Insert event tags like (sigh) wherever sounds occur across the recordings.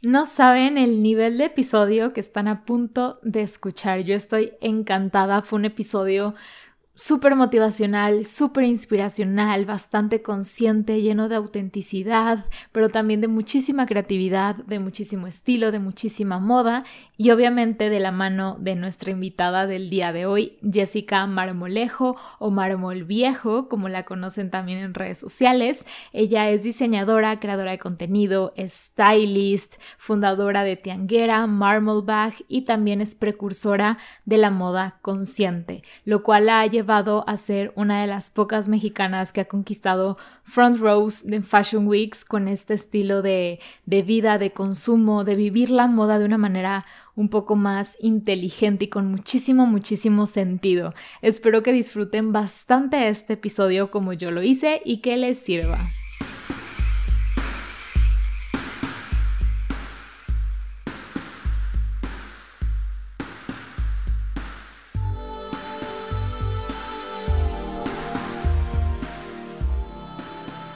No saben el nivel de episodio que están a punto de escuchar. Yo estoy encantada. Fue un episodio súper motivacional, súper inspiracional, bastante consciente, lleno de autenticidad, pero también de muchísima creatividad, de muchísimo estilo, de muchísima moda y obviamente de la mano de nuestra invitada del día de hoy, Jessica Marmolejo o Marmol Viejo, como la conocen también en redes sociales. Ella es diseñadora, creadora de contenido, stylist, fundadora de Tianguera, Marmolbag y también es precursora de la moda consciente, lo cual ha llevado a ser una de las pocas mexicanas que ha conquistado front rows de Fashion Weeks con este estilo de, de vida, de consumo, de vivir la moda de una manera un poco más inteligente y con muchísimo, muchísimo sentido. Espero que disfruten bastante este episodio como yo lo hice y que les sirva.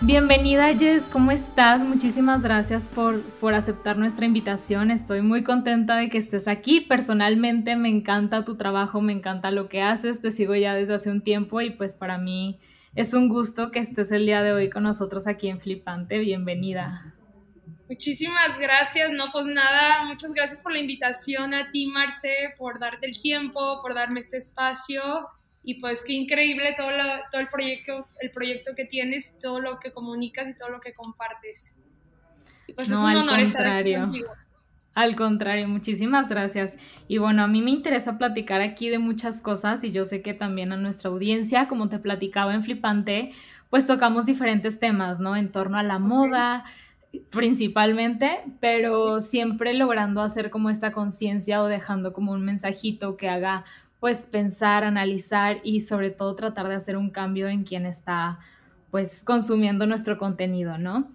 Bienvenida Jess, ¿cómo estás? Muchísimas gracias por, por aceptar nuestra invitación. Estoy muy contenta de que estés aquí. Personalmente me encanta tu trabajo, me encanta lo que haces, te sigo ya desde hace un tiempo y pues para mí es un gusto que estés el día de hoy con nosotros aquí en Flipante. Bienvenida. Muchísimas gracias, no pues nada, muchas gracias por la invitación a ti Marce, por darte el tiempo, por darme este espacio y pues qué increíble todo, todo el, proyecto, el proyecto que tienes, todo lo que comunicas y todo lo que compartes. Y pues es un honor estar aquí contigo. Al contrario, muchísimas gracias. Y bueno, a mí me interesa platicar aquí de muchas cosas y yo sé que también a nuestra audiencia, como te platicaba en Flipante, pues tocamos diferentes temas, ¿no? En torno a la moda principalmente, pero siempre logrando hacer como esta conciencia o dejando como un mensajito que haga pues pensar, analizar y sobre todo tratar de hacer un cambio en quien está pues consumiendo nuestro contenido, ¿no?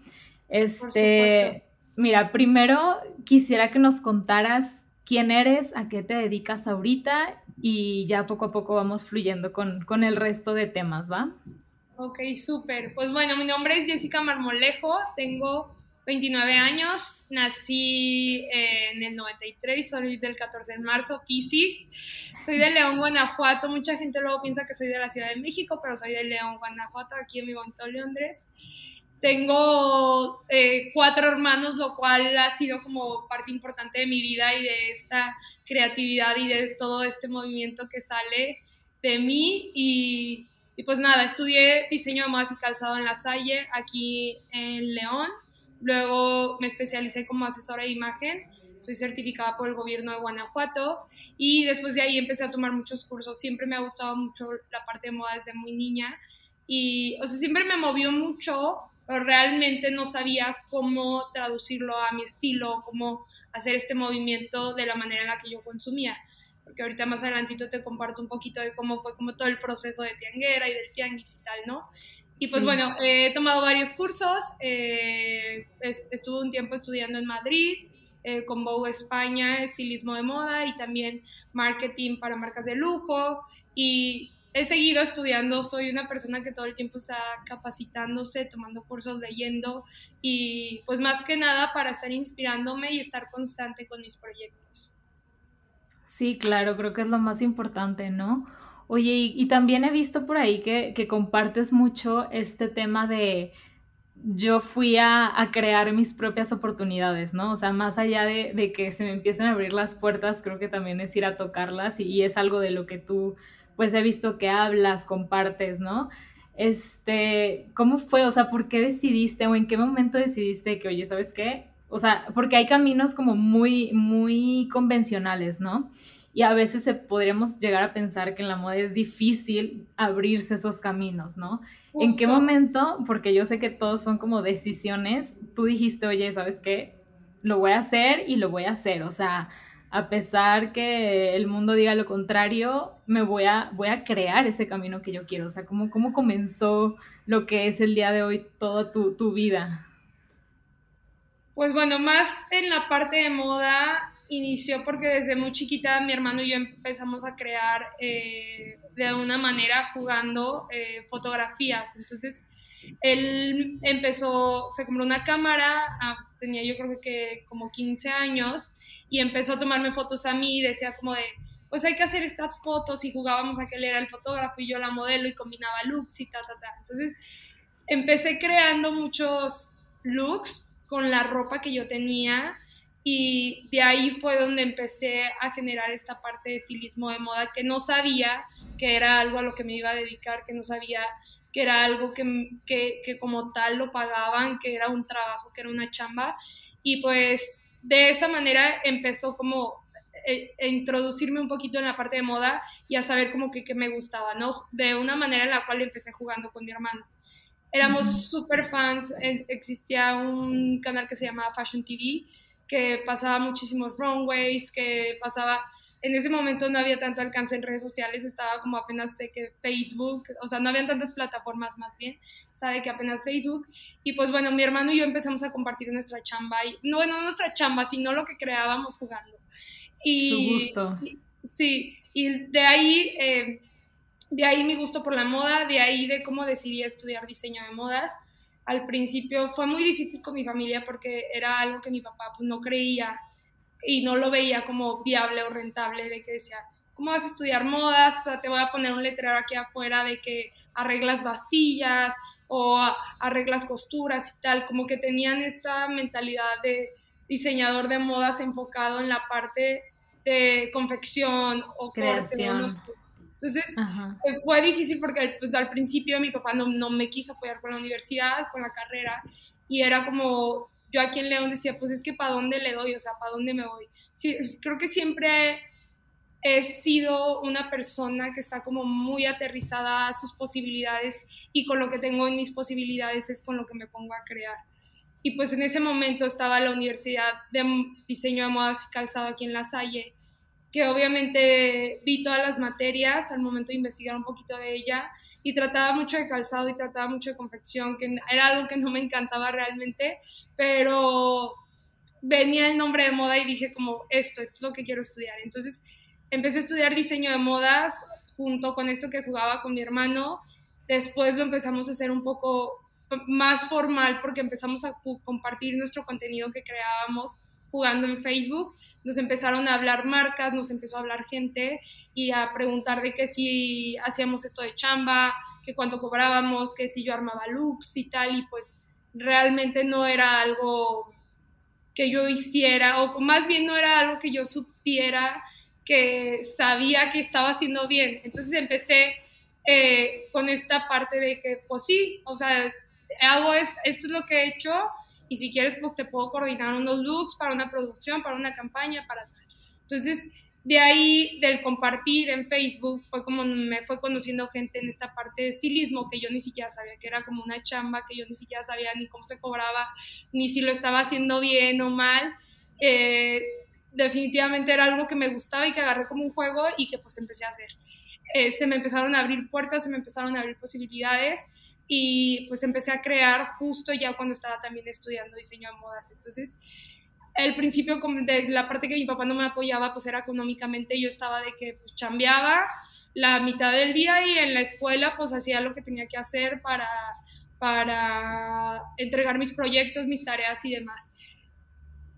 Este, mira, primero quisiera que nos contaras quién eres, a qué te dedicas ahorita y ya poco a poco vamos fluyendo con, con el resto de temas, ¿va? Ok, súper. Pues bueno, mi nombre es Jessica Marmolejo, tengo 29 años, nací en el 93, soy del 14 de marzo, Pisces. Soy de León, Guanajuato. Mucha gente luego piensa que soy de la Ciudad de México, pero soy de León, Guanajuato, aquí en mi bonito Londres. Tengo eh, cuatro hermanos, lo cual ha sido como parte importante de mi vida y de esta creatividad y de todo este movimiento que sale de mí. Y, y pues nada, estudié diseño de moda y calzado en La Salle, aquí en León Luego me especialicé como asesora de imagen, soy certificada por el gobierno de Guanajuato y después de ahí empecé a tomar muchos cursos. Siempre me ha gustado mucho la parte de moda desde muy niña y, o sea, siempre me movió mucho, pero realmente no sabía cómo traducirlo a mi estilo, cómo hacer este movimiento de la manera en la que yo consumía. Porque ahorita más adelantito te comparto un poquito de cómo fue como todo el proceso de tianguera y del tianguis y tal, ¿no? Y pues bueno, he tomado varios cursos, eh, estuve un tiempo estudiando en Madrid, eh, con Vogue España, estilismo de moda y también marketing para marcas de lujo y he seguido estudiando, soy una persona que todo el tiempo está capacitándose, tomando cursos, leyendo y pues más que nada para estar inspirándome y estar constante con mis proyectos. Sí, claro, creo que es lo más importante, ¿no? Oye, y, también he visto por ahí que, compartes mucho este tema de yo fui a, crear mis propias oportunidades, ¿no? O sea, más allá de, que se me empiecen a abrir las puertas, creo que también es ir a tocarlas y, es algo de lo que tú, pues he visto que hablas, compartes, ¿no? Este, ¿cómo fue? O sea, ¿por qué decidiste o en qué momento decidiste que, oye, ¿sabes qué? O sea, porque hay caminos como muy, muy convencionales, ¿no? Y a veces se, podríamos llegar a pensar que en la moda es difícil abrirse esos caminos, ¿no? ¿En qué momento? Porque yo sé que todos son como decisiones, tú dijiste, oye, ¿sabes qué? Lo voy a hacer y lo voy a hacer, o sea, a pesar que el mundo diga lo contrario, me voy a, voy a crear ese camino que yo quiero, o sea, ¿cómo, cómo comenzó lo que es el día de hoy toda tu, tu vida? Pues bueno, más en la parte de moda, inició porque desde muy chiquita mi hermano y yo empezamos a crear eh, de una manera jugando eh, fotografías. Entonces, él empezó, se compró una cámara, tenía yo creo que como 15 años y empezó a tomarme fotos a mí y decía como de, pues hay que hacer estas fotos y jugábamos a que él era el fotógrafo y yo la modelo y combinaba looks y ta, ta, ta. Entonces empecé creando muchos looks con la ropa que yo tenía y de ahí fue donde empecé a generar esta parte de estilismo de moda que no sabía que era algo a lo que me iba a dedicar, que no sabía que era algo que, que, que como tal lo pagaban, que era un trabajo, que era una chamba. Y pues de esa manera empezó como e, introducirme un poquito en la parte de moda y a saber como que, que, me gustaba, ¿no? De una manera en la cual empecé jugando con mi hermano. Éramos súper fans, existía un canal que se llamaba Fashion TV, que pasaba muchísimos runways, que pasaba en ese momento no había tanto alcance en redes sociales, estaba como apenas de que Facebook, o sea, no habían tantas plataformas más bien, estaba de que apenas Facebook. Y pues bueno, mi hermano y yo empezamos a compartir nuestra chamba, y no, no nuestra chamba, sino lo que creábamos jugando. Y, Su gusto. sí, y de ahí, eh, de ahí mi gusto por la moda, de ahí de cómo decidí estudiar diseño de modas. Al principio fue muy difícil con mi familia porque era algo que mi papá pues, no creía y no lo veía como viable o rentable, de que decía, ¿cómo vas a estudiar modas? O sea, te voy a poner un letrero aquí afuera de que arreglas bastillas o arreglas costuras y tal, como que tenían esta mentalidad de diseñador de modas enfocado en la parte de confección o creación. Entonces eh, fue difícil porque pues, al principio mi papá no, no me quiso apoyar con la universidad, con la carrera, y era como, yo aquí en León decía, pues es que para dónde le doy, o sea, para dónde me voy. Sí, creo que siempre he sido una persona que está como muy aterrizada a sus posibilidades y con lo que tengo en mis posibilidades es con lo que me pongo a crear. Y pues en ese momento estaba la Universidad de Diseño de Modas y Calzado aquí en La Salle, que obviamente vi todas las materias al momento de investigar un poquito de ella y trataba mucho de calzado y trataba mucho de confección, que era algo que no me encantaba realmente, pero venía el nombre de moda y dije como esto, esto es lo que quiero estudiar. Entonces empecé a estudiar diseño de modas junto con esto que jugaba con mi hermano. Después lo empezamos a hacer un poco más formal porque empezamos a compartir nuestro contenido que creábamos jugando en Facebook nos empezaron a hablar marcas, nos empezó a hablar gente y a preguntar de que si hacíamos esto de chamba, que cuánto cobrábamos, que si yo armaba looks y tal, y pues realmente no era algo que yo hiciera, o más bien no era algo que yo supiera que sabía que estaba haciendo bien. Entonces empecé eh, con esta parte de que, pues sí, o sea, hago es, esto es lo que he hecho, y si quieres, pues te puedo coordinar unos looks para una producción, para una campaña, para tal. Entonces, de ahí, del compartir en Facebook, fue como me fue conociendo gente en esta parte de estilismo que yo ni siquiera sabía que era como una chamba, que yo ni siquiera sabía ni cómo se cobraba, ni si lo estaba haciendo bien o mal. Eh, definitivamente era algo que me gustaba y que agarré como un juego y que pues empecé a hacer. Eh, se me empezaron a abrir puertas, se me empezaron a abrir posibilidades y pues empecé a crear justo ya cuando estaba también estudiando diseño de modas. Entonces, el principio de la parte que mi papá no me apoyaba, pues era económicamente, yo estaba de que pues chambeaba la mitad del día y en la escuela pues hacía lo que tenía que hacer para, para entregar mis proyectos, mis tareas y demás.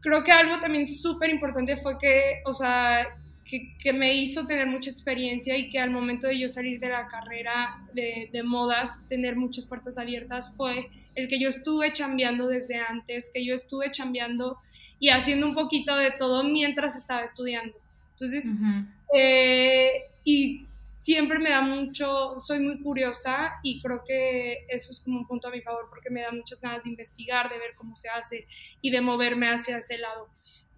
Creo que algo también súper importante fue que, o sea, que, me hizo tener mucha experiencia y que al momento de yo salir de la carrera de, de, modas, tener muchas puertas abiertas, fue el que yo estuve chambeando desde antes, que yo estuve chambeando y haciendo un poquito de todo mientras estaba estudiando. Entonces, eh, y siempre me da mucho, soy muy curiosa y creo que eso es como un punto a mi favor porque me da muchas ganas de investigar, de ver cómo se hace y de moverme hacia ese lado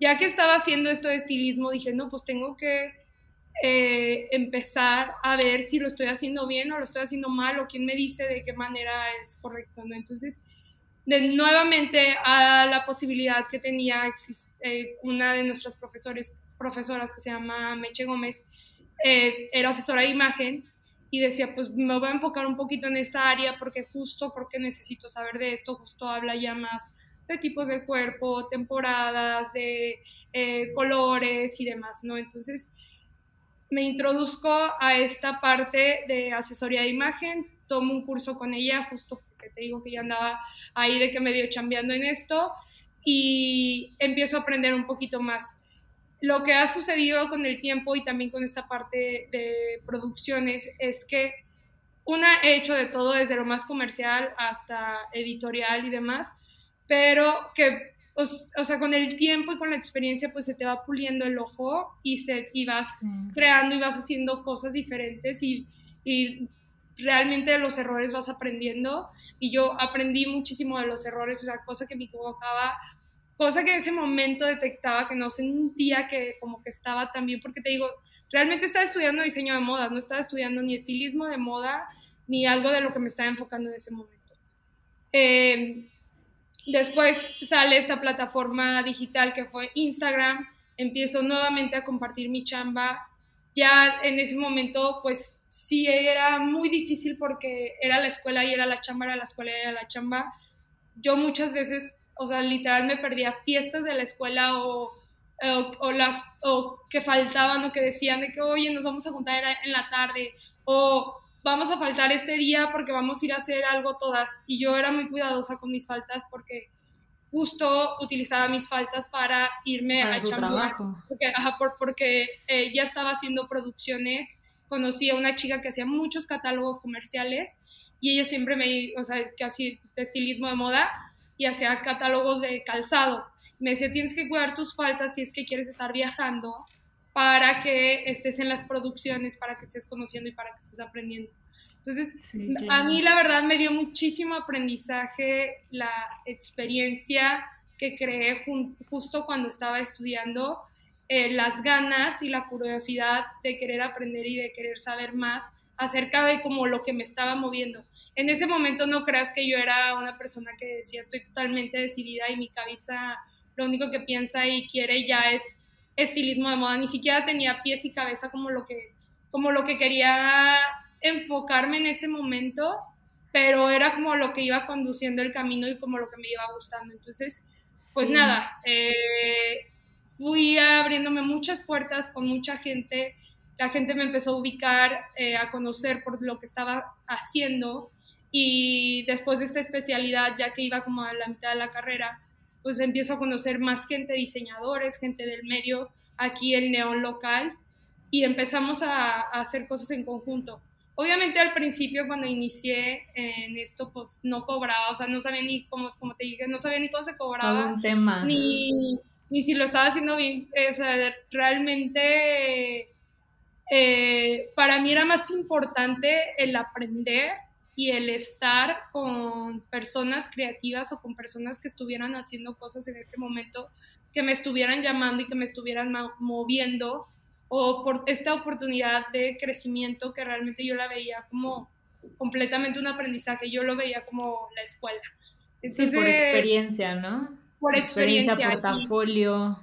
ya que estaba haciendo esto de estilismo, dije, no, pues tengo que eh, empezar a ver si lo estoy haciendo bien o lo estoy haciendo mal o quién me dice de qué manera es correcto. Entonces, de, nuevamente a la posibilidad que tenía eh, una de nuestras profesores, profesoras que se llama Meche Gómez, eh, era asesora de imagen y decía, pues me voy a enfocar un poquito en esa área porque justo porque necesito saber de esto, justo habla ya más de tipos de cuerpo, temporadas, de eh, colores y demás, ¿no? Entonces, me introduzco a esta parte de asesoría de imagen, tomo un curso con ella, justo porque te digo que ya andaba ahí de que medio chambeando en esto, y empiezo a aprender un poquito más. Lo que ha sucedido con el tiempo y también con esta parte de producciones es que una he hecho de todo, desde lo más comercial hasta editorial y demás, pero que, o, sea, con el tiempo y con la experiencia, pues se te va puliendo el ojo y, se, y vas creando y vas haciendo cosas diferentes y, y realmente de los errores vas aprendiendo. Y yo aprendí muchísimo de los errores, o sea, cosa que me equivocaba, cosa que en ese momento detectaba que no sentía que como que estaba tan bien, porque te digo, realmente estaba estudiando diseño de moda, no estaba estudiando ni estilismo de moda, ni algo de lo que me estaba enfocando en ese momento. Eh, después sale esta plataforma digital que fue Instagram, empiezo nuevamente a compartir mi chamba. Ya en ese momento, pues sí era muy difícil porque era la escuela y era la chamba, era la escuela y era la chamba. Yo muchas veces, o sea, literal me perdía fiestas de la escuela o, o, las o que faltaban o que decían de que, oye, nos vamos a juntar en la tarde o vamos a faltar este día porque vamos a ir a hacer algo todas. Y yo era muy cuidadosa con mis faltas porque justo utilizaba mis faltas para irme a chambear. Porque, ajá, porque eh, ya estaba haciendo producciones. Conocí a una chica que hacía muchos catálogos comerciales y ella siempre me, o sea, que hacía de estilismo de moda y hacía catálogos de calzado. Me decía, tienes que cuidar tus faltas si es que quieres estar viajando para que estés en las producciones, para que estés conociendo y para que estés aprendiendo. Entonces, a mí la verdad me dio muchísimo aprendizaje la experiencia que creé justo cuando estaba estudiando, eh, las ganas y la curiosidad de querer aprender y de querer saber más acerca de como lo que me estaba moviendo. En ese momento no creas que yo era una persona que decía estoy totalmente decidida y mi cabeza lo único que piensa y quiere ya es estilismo de moda, ni siquiera tenía pies y cabeza como lo que, como lo que quería enfocarme en ese momento, pero era como lo que iba conduciendo el camino y como lo que me iba gustando. Entonces, pues nada, eh, fui abriéndome muchas puertas con mucha gente, la gente me empezó a ubicar, eh, a conocer por lo que estaba haciendo y después de esta especialidad, ya que iba como a la mitad de la carrera, pues empiezo a conocer más gente, diseñadores, gente del medio, aquí el neón local, y empezamos a, hacer cosas en conjunto. Obviamente al principio cuando inicié en esto, pues no cobraba, o sea, no sabía ni cómo, como te dije, no sabía ni cómo se cobraba, tema. Ni, ni si lo estaba haciendo bien, o sea, realmente eh, para mí era más importante el aprender y el estar con personas creativas o con personas que estuvieran haciendo cosas en ese momento, que me estuvieran llamando y que me estuvieran moviendo, o por esta oportunidad de crecimiento que realmente yo la veía como completamente un aprendizaje, yo lo veía como la escuela. sí, por experiencia, ¿no? Por experiencia. experiencia portafolio.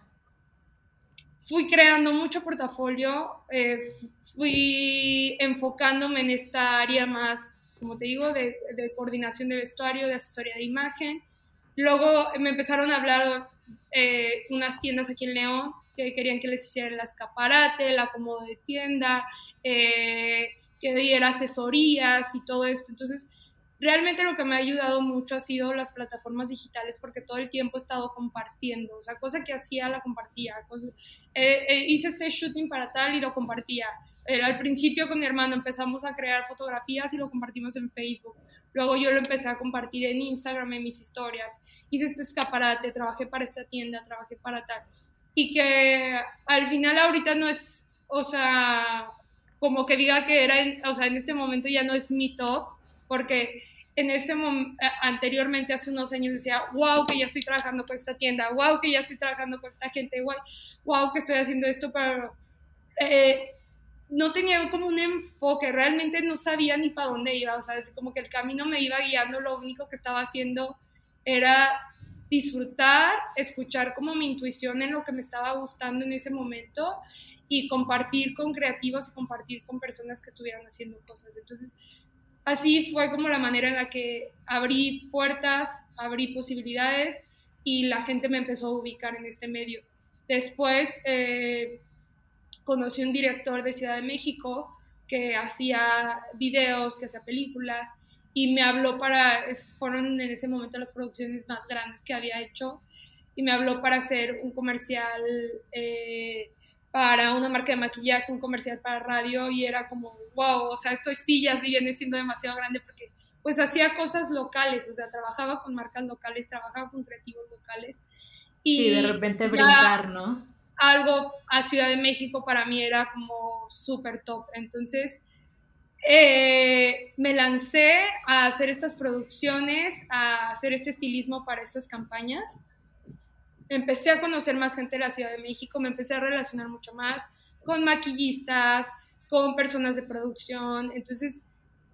Fui creando mucho portafolio, eh, fui enfocándome en esta área más como te digo, de, coordinación de vestuario, de asesoría de imagen. Luego me empezaron a hablar eh, unas tiendas aquí en León que querían que les hiciera el escaparate, el acomodo de tienda, eh, que diera asesorías y todo esto. Entonces, realmente lo que me ha ayudado mucho ha sido las plataformas digitales porque todo el tiempo he estado compartiendo, o sea, cosa que hacía la compartía, eh, hice este shooting para tal y lo compartía, al principio con mi hermano empezamos a crear fotografías y lo compartimos en Facebook. Luego yo lo empecé a compartir en Instagram, en mis historias. Hice este escaparate, trabajé para esta tienda, trabajé para tal. Y que al final ahorita no es, o sea, como que diga que era, o sea, en este momento ya no es mi top, porque en ese anteriormente, hace unos años, decía, wow, que ya estoy trabajando con esta tienda, wow, que ya estoy trabajando con esta gente, wow, wow que estoy haciendo esto, pero eh, no tenía como un enfoque, realmente no sabía ni para dónde iba, o sea, como que el camino me iba guiando, lo único que estaba haciendo era disfrutar, escuchar como mi intuición en lo que me estaba gustando en ese momento y compartir con creativos y compartir con personas que estuvieran haciendo cosas. Entonces, así fue como la manera en la que abrí puertas, abrí posibilidades y la gente me empezó a ubicar en este medio. Después, eh, conocí un director de Ciudad de México que hacía videos, que hacía películas, y me habló para, fueron en ese momento las producciones más grandes que había hecho, y me habló para hacer un comercial eh, para una marca de maquillaje, un comercial para radio y era como, wow, o sea, esto sí ya viene siendo demasiado grande porque pues hacía cosas locales, o sea, trabajaba con marcas locales, trabajaba con creativos locales. Y sí, de repente brincar, ¿no? Algo a Ciudad de México para mí era como súper top. Entonces, eh, me lancé a hacer estas producciones, a hacer este estilismo para estas campañas. Empecé a conocer más gente de la Ciudad de México, me empecé a relacionar mucho más con maquillistas, con personas de producción. Entonces,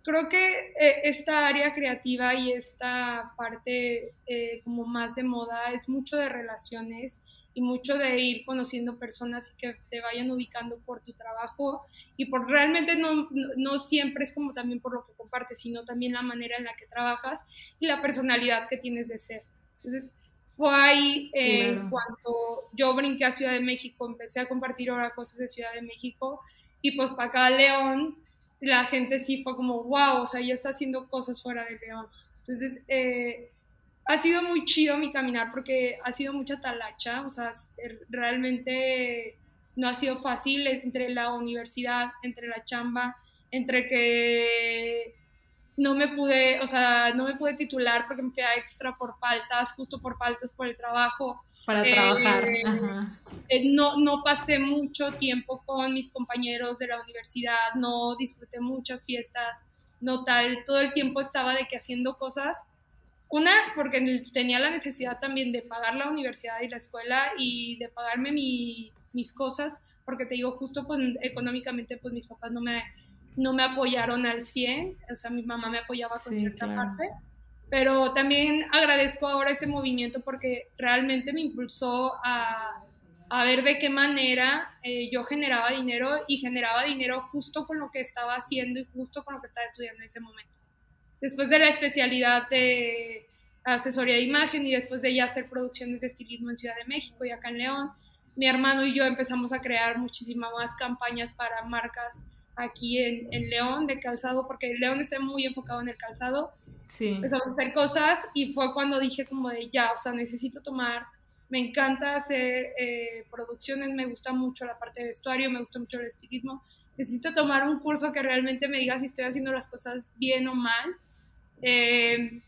creo que eh, esta área creativa y esta parte eh, como más de moda es mucho de relaciones y mucho de ir conociendo personas y que te vayan ubicando por tu trabajo y por realmente no, no, siempre es como también por lo que compartes, sino también la manera en la que trabajas y la personalidad que tienes de ser. Entonces, fue ahí eh, cuando yo brinqué a Ciudad de México, empecé a compartir ahora cosas de Ciudad de México y pues para acá León, la gente sí fue como, wow, o sea, ya está haciendo cosas fuera de León. Entonces, eh, ha sido muy chido mi caminar porque ha sido mucha talacha, o sea, er, realmente no ha sido fácil entre la universidad, entre la chamba, entre que no me pude, o sea, no me pude titular porque me fui a extra por faltas, justo por faltas por el trabajo. Para trabajar. Eh, no, no pasé mucho tiempo con mis compañeros de la universidad, no disfruté muchas fiestas, no tal, todo el tiempo estaba de que haciendo cosas una, porque tenía la necesidad también de pagar la universidad y la escuela y de pagarme mis cosas, porque te digo, justo pues, económicamente, pues mis papás no me, no me apoyaron al 100, o sea, mi mamá me apoyaba con cierta parte, pero también agradezco ahora ese movimiento porque realmente me impulsó a, a ver de qué manera eh, yo generaba dinero y generaba dinero justo con lo que estaba haciendo y justo con lo que estaba estudiando en ese momento después de la especialidad de asesoría de imagen y después de ya hacer producciones de estilismo en Ciudad de México y acá en León, mi hermano y yo empezamos a crear muchísimas más campañas para marcas aquí en, en, León de calzado, porque León está muy enfocado en el calzado. Sí. Empezamos a hacer cosas y fue cuando dije como de ya, o sea, necesito tomar, me encanta hacer eh, producciones, me gusta mucho la parte de vestuario, me gusta mucho el estilismo, necesito tomar un curso que realmente me diga si estoy haciendo las cosas bien o mal eh,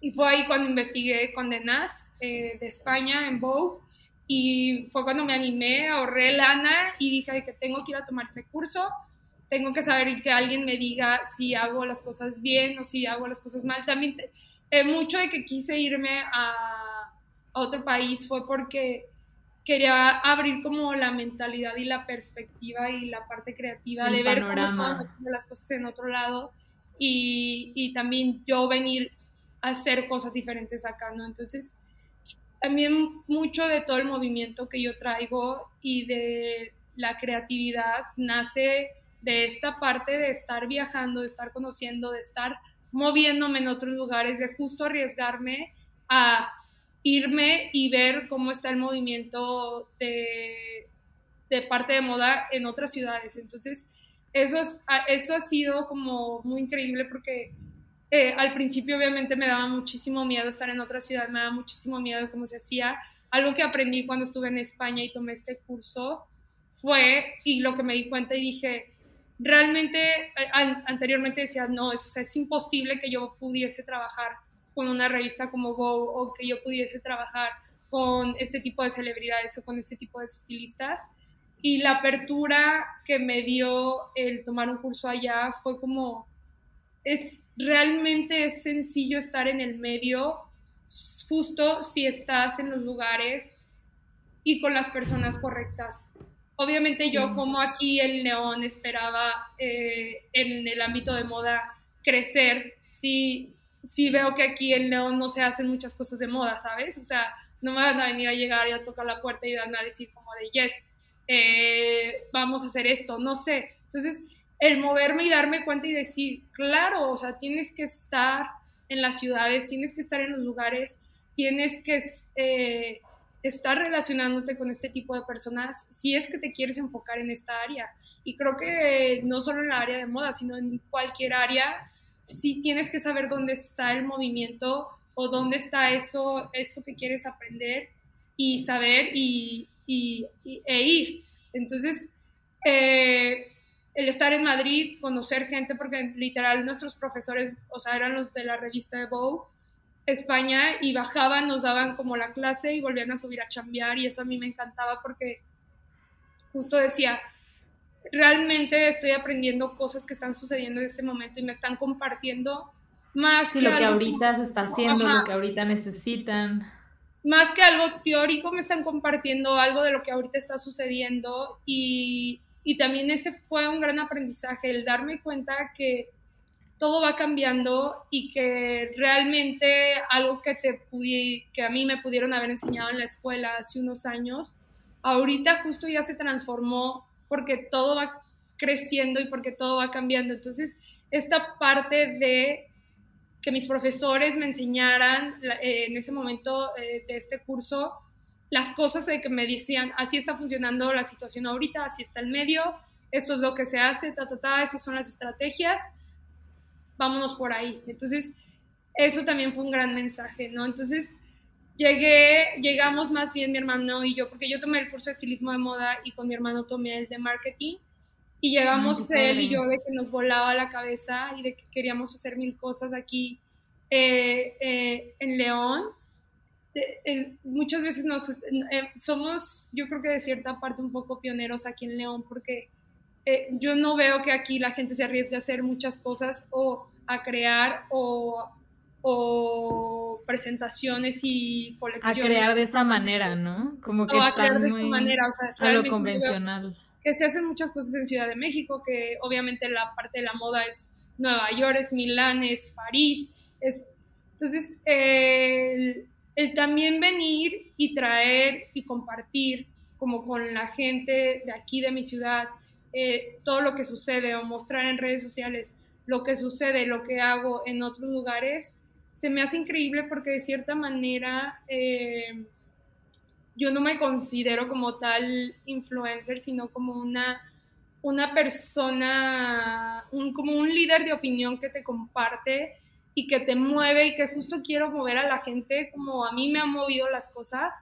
y fue ahí cuando investigué con Denas eh, de España en Vogue y fue cuando me animé, ahorré lana y dije que tengo que ir a tomar este curso, tengo que saber y que alguien me diga si hago las cosas bien o si hago las cosas mal. También eh, mucho de que quise irme a, a, otro país fue porque quería abrir como la mentalidad y la perspectiva y la parte creativa de ver cómo estaban haciendo las cosas en otro lado y, también yo venir a hacer cosas diferentes acá, ¿no? Entonces, también mucho de todo el movimiento que yo traigo y de la creatividad nace de esta parte de estar viajando, de estar conociendo, de estar moviéndome en otros lugares, de justo arriesgarme a irme y ver cómo está el movimiento de, de parte de moda en otras ciudades. Entonces, eso, eso ha sido como muy increíble porque eh, al principio obviamente me daba muchísimo miedo estar en otra ciudad, me daba muchísimo miedo de cómo se hacía. Algo que aprendí cuando estuve en España y tomé este curso fue, y lo que me di cuenta y dije, realmente anteriormente decía, no, eso, es imposible que yo pudiese trabajar con una revista como Vogue o que yo pudiese trabajar con este tipo de celebridades o con este tipo de estilistas. Y la apertura que me dio el tomar un curso allá fue como, es realmente es sencillo estar en el medio, justo si estás en los lugares y con las personas correctas. Obviamente yo como aquí el León esperaba eh, en el ámbito de moda crecer, sí, sí veo que aquí en León no se hacen muchas cosas de moda, ¿sabes? O sea, no me van a venir a llegar y a tocar la puerta y van a decir como de, yes, eh, vamos a hacer esto, no sé. Entonces, el moverme y darme cuenta y decir, claro, o sea, tienes que estar en las ciudades, tienes que estar en los lugares, tienes que eh, estar relacionándote con este tipo de personas si es que te quieres enfocar en esta área. Y creo que no solo en la área de moda, sino en cualquier área, sí tienes que saber dónde está el movimiento o dónde está eso, eso que quieres aprender y saber y, y, e ir. Entonces, eh, el estar en Madrid, conocer gente, porque literal nuestros profesores, o sea, eran los de la revista de Vogue, España, y bajaban, nos daban como la clase y volvían a subir a chambear, y eso a mí me encantaba porque justo decía, realmente estoy aprendiendo cosas que están sucediendo en este momento y me están compartiendo más que lo que ahorita se está haciendo, lo que ahorita necesitan. Más que algo teórico, me están compartiendo algo de lo que ahorita está sucediendo y, y también ese fue un gran aprendizaje, el darme cuenta que todo va cambiando y que realmente algo que, te que a mí me pudieron haber enseñado en la escuela hace unos años, ahorita justo ya se transformó porque todo va creciendo y porque todo va cambiando. Entonces, esta parte de que mis profesores me enseñaran eh, en ese momento eh, de este curso las cosas de que me decían, así está funcionando la situación ahorita, así está el medio, esto es lo que se hace, ta, ta, ta, estas son las estrategias, vámonos por ahí. Entonces, eso también fue un gran mensaje, ¿no? Entonces, llegué, llegamos más bien mi hermano y yo, porque yo tomé el curso de estilismo de moda y con mi hermano tomé el de marketing. Y llegamos él y yo de que nos volaba la cabeza y de que queríamos hacer mil cosas aquí eh, eh, en León. Eh, muchas veces nos somos, yo creo que de cierta parte un poco pioneros aquí en León, porque yo no veo que aquí la gente se arriesgue a hacer muchas cosas o a crear o o presentaciones y colecciones. A crear de esa manera, ¿no? Como que a crear de esa manera, o sea, a lo convencional. Que se hacen muchas cosas en Ciudad de México, que obviamente la parte de la moda es Nueva York, es Milán, es París. Es, entonces, el, también venir y traer y compartir como con la gente de aquí de mi ciudad eh, todo lo que sucede o mostrar en redes sociales lo que sucede, lo que hago en otros lugares, se me hace increíble porque de cierta manera eh, yo no me considero como tal influencer, sino como una, una persona, un, como un líder de opinión que te comparte y que te mueve y que justo quiero mover a la gente como a mí me han movido las cosas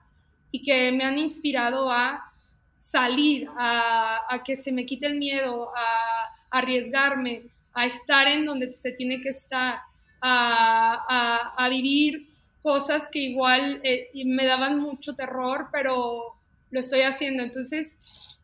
y que me han inspirado a salir, a, a que se me quite el miedo, a, a arriesgarme, a estar en donde se tiene que estar a, vivir cosas que igual eh, me daban mucho terror, pero lo estoy haciendo. Entonces,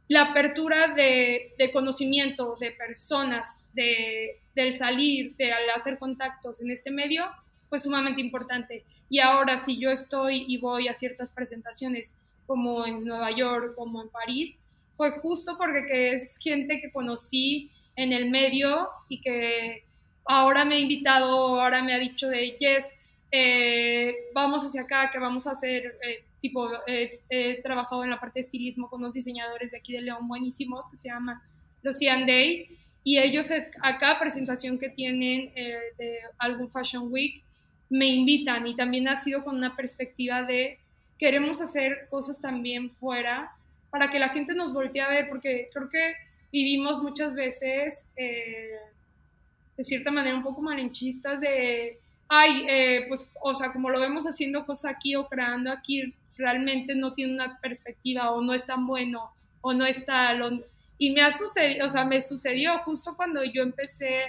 la apertura de, conocimiento de personas, de, del salir, de hacer contactos en este medio, fue sumamente importante. Y ahora, si yo estoy y voy a ciertas presentaciones, como en Nueva York, como en París, fue justo porque es gente que conocí en el medio y que ahora me ha invitado, ahora me ha dicho de, yes, eh, vamos hacia acá, que vamos a hacer, eh, tipo, he trabajado en la parte de estilismo con unos diseñadores de aquí de León buenísimos que se llama Lucian Day, y ellos eh, a cada presentación que tienen de algún Fashion Week me invitan y también ha sido con una perspectiva de queremos hacer cosas también fuera para que la gente nos voltee a ver, porque creo que vivimos muchas veces de cierta manera un poco malinchistas de, ay, eh, pues, o sea, como lo vemos haciendo cosas aquí o creando aquí, realmente no tiene una perspectiva o no es tan bueno o no está... Lo, y me ha sucedido, o sea, me sucedió justo cuando yo empecé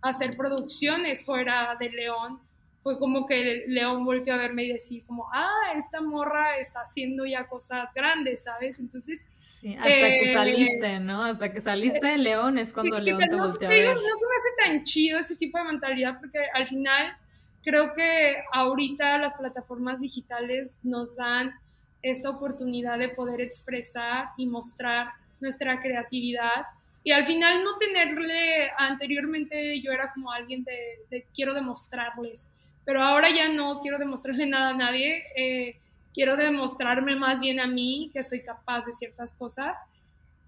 a hacer producciones fuera de León, fue como que León volvió a verme y decir como, ah, esta morra está haciendo ya cosas grandes, ¿sabes? Entonces... Sí, hasta que eh, saliste, ¿no? Hasta que saliste de León es cuando León te volteó a ver. no se me hace tan chido ese tipo de mentalidad porque al final creo que ahorita las plataformas digitales nos dan esta oportunidad de poder expresar y mostrar nuestra creatividad y al final no tenerle, anteriormente yo era como alguien de, de quiero demostrarles, pero ahora ya no quiero demostrarle nada a nadie, eh, quiero demostrarme más bien a mí que soy capaz de ciertas cosas.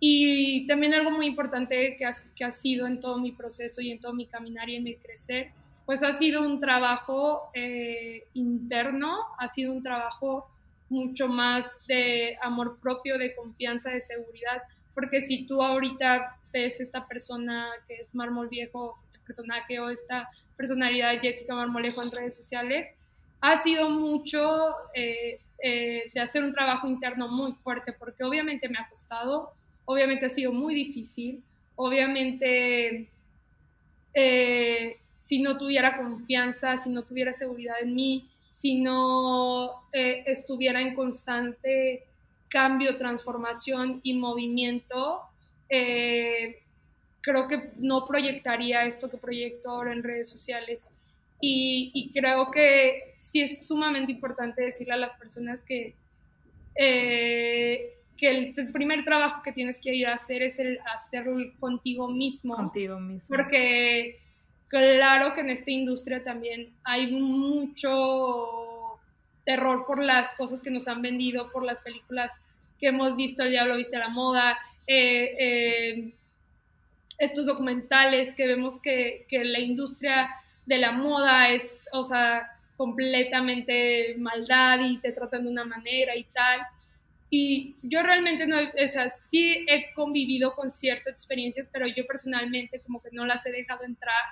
Y también algo muy importante que ha, que ha sido en todo mi proceso y en todo mi caminar y en mi crecer, pues ha sido un trabajo eh, interno, ha sido un trabajo mucho más de amor propio, de confianza, de seguridad, porque si tú ahorita ves esta persona que es mármol viejo, este personaje o esta personalidad de Jessica Marmolejo en redes sociales, ha sido mucho eh, eh, de hacer un trabajo interno muy fuerte, porque obviamente me ha costado, obviamente ha sido muy difícil, obviamente eh, si no tuviera confianza, si no tuviera seguridad en mí, si no eh, estuviera en constante cambio, transformación y movimiento, creo que no proyectaría esto que proyecto ahora en redes sociales. Y, creo que sí es sumamente importante decirle a las personas que, eh, que el, primer trabajo que tienes que ir a hacer es el hacerlo contigo mismo. Contigo mismo. Porque claro que en esta industria también hay mucho terror por las cosas que nos han vendido, por las películas que hemos visto, El Diablo Viste a la Moda, eh, eh, estos documentales que vemos que, que la industria de la moda es, o sea, completamente maldad y te tratan de una manera y tal. Y yo realmente no, o sea, sí he convivido con ciertas experiencias, pero yo personalmente como que no las he dejado entrar,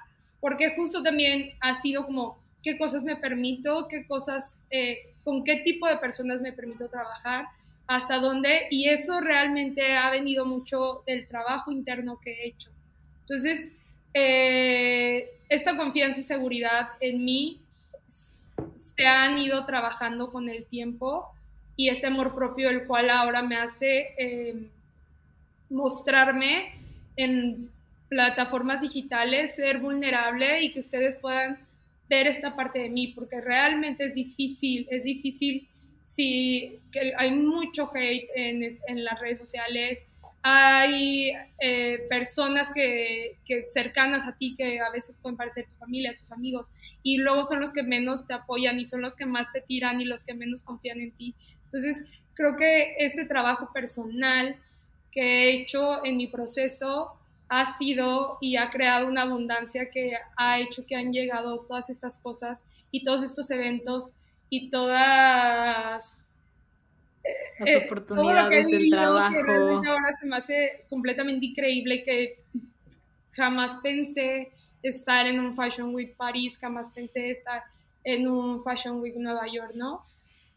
porque justo también ha sido como qué cosas me permito, qué cosas, eh, con qué tipo de personas me permito trabajar, hasta dónde, y eso realmente ha venido mucho del trabajo interno que he hecho. Entonces, eh, esta confianza y seguridad en mí se han ido trabajando con el tiempo y ese amor propio el cual ahora me hace eh, mostrarme en plataformas digitales, ser vulnerable y que ustedes puedan ver esta parte de mí, porque realmente es difícil, es difícil si hay mucho hate en, las redes sociales, hay eh, personas que, cercanas a ti que a veces pueden parecer tu familia, tus amigos, y luego son los que menos te apoyan y son los que más te tiran y los que menos confían en ti. Entonces, creo que ese trabajo personal que he hecho en mi proceso ha sido y ha creado una abundancia que ha hecho que han llegado todas estas cosas y todos estos eventos y todas las eh, oportunidades del trabajo. Que ahora se me hace completamente increíble que jamás pensé estar en un Fashion Week París, jamás pensé estar en un Fashion Week Nueva York, ¿no?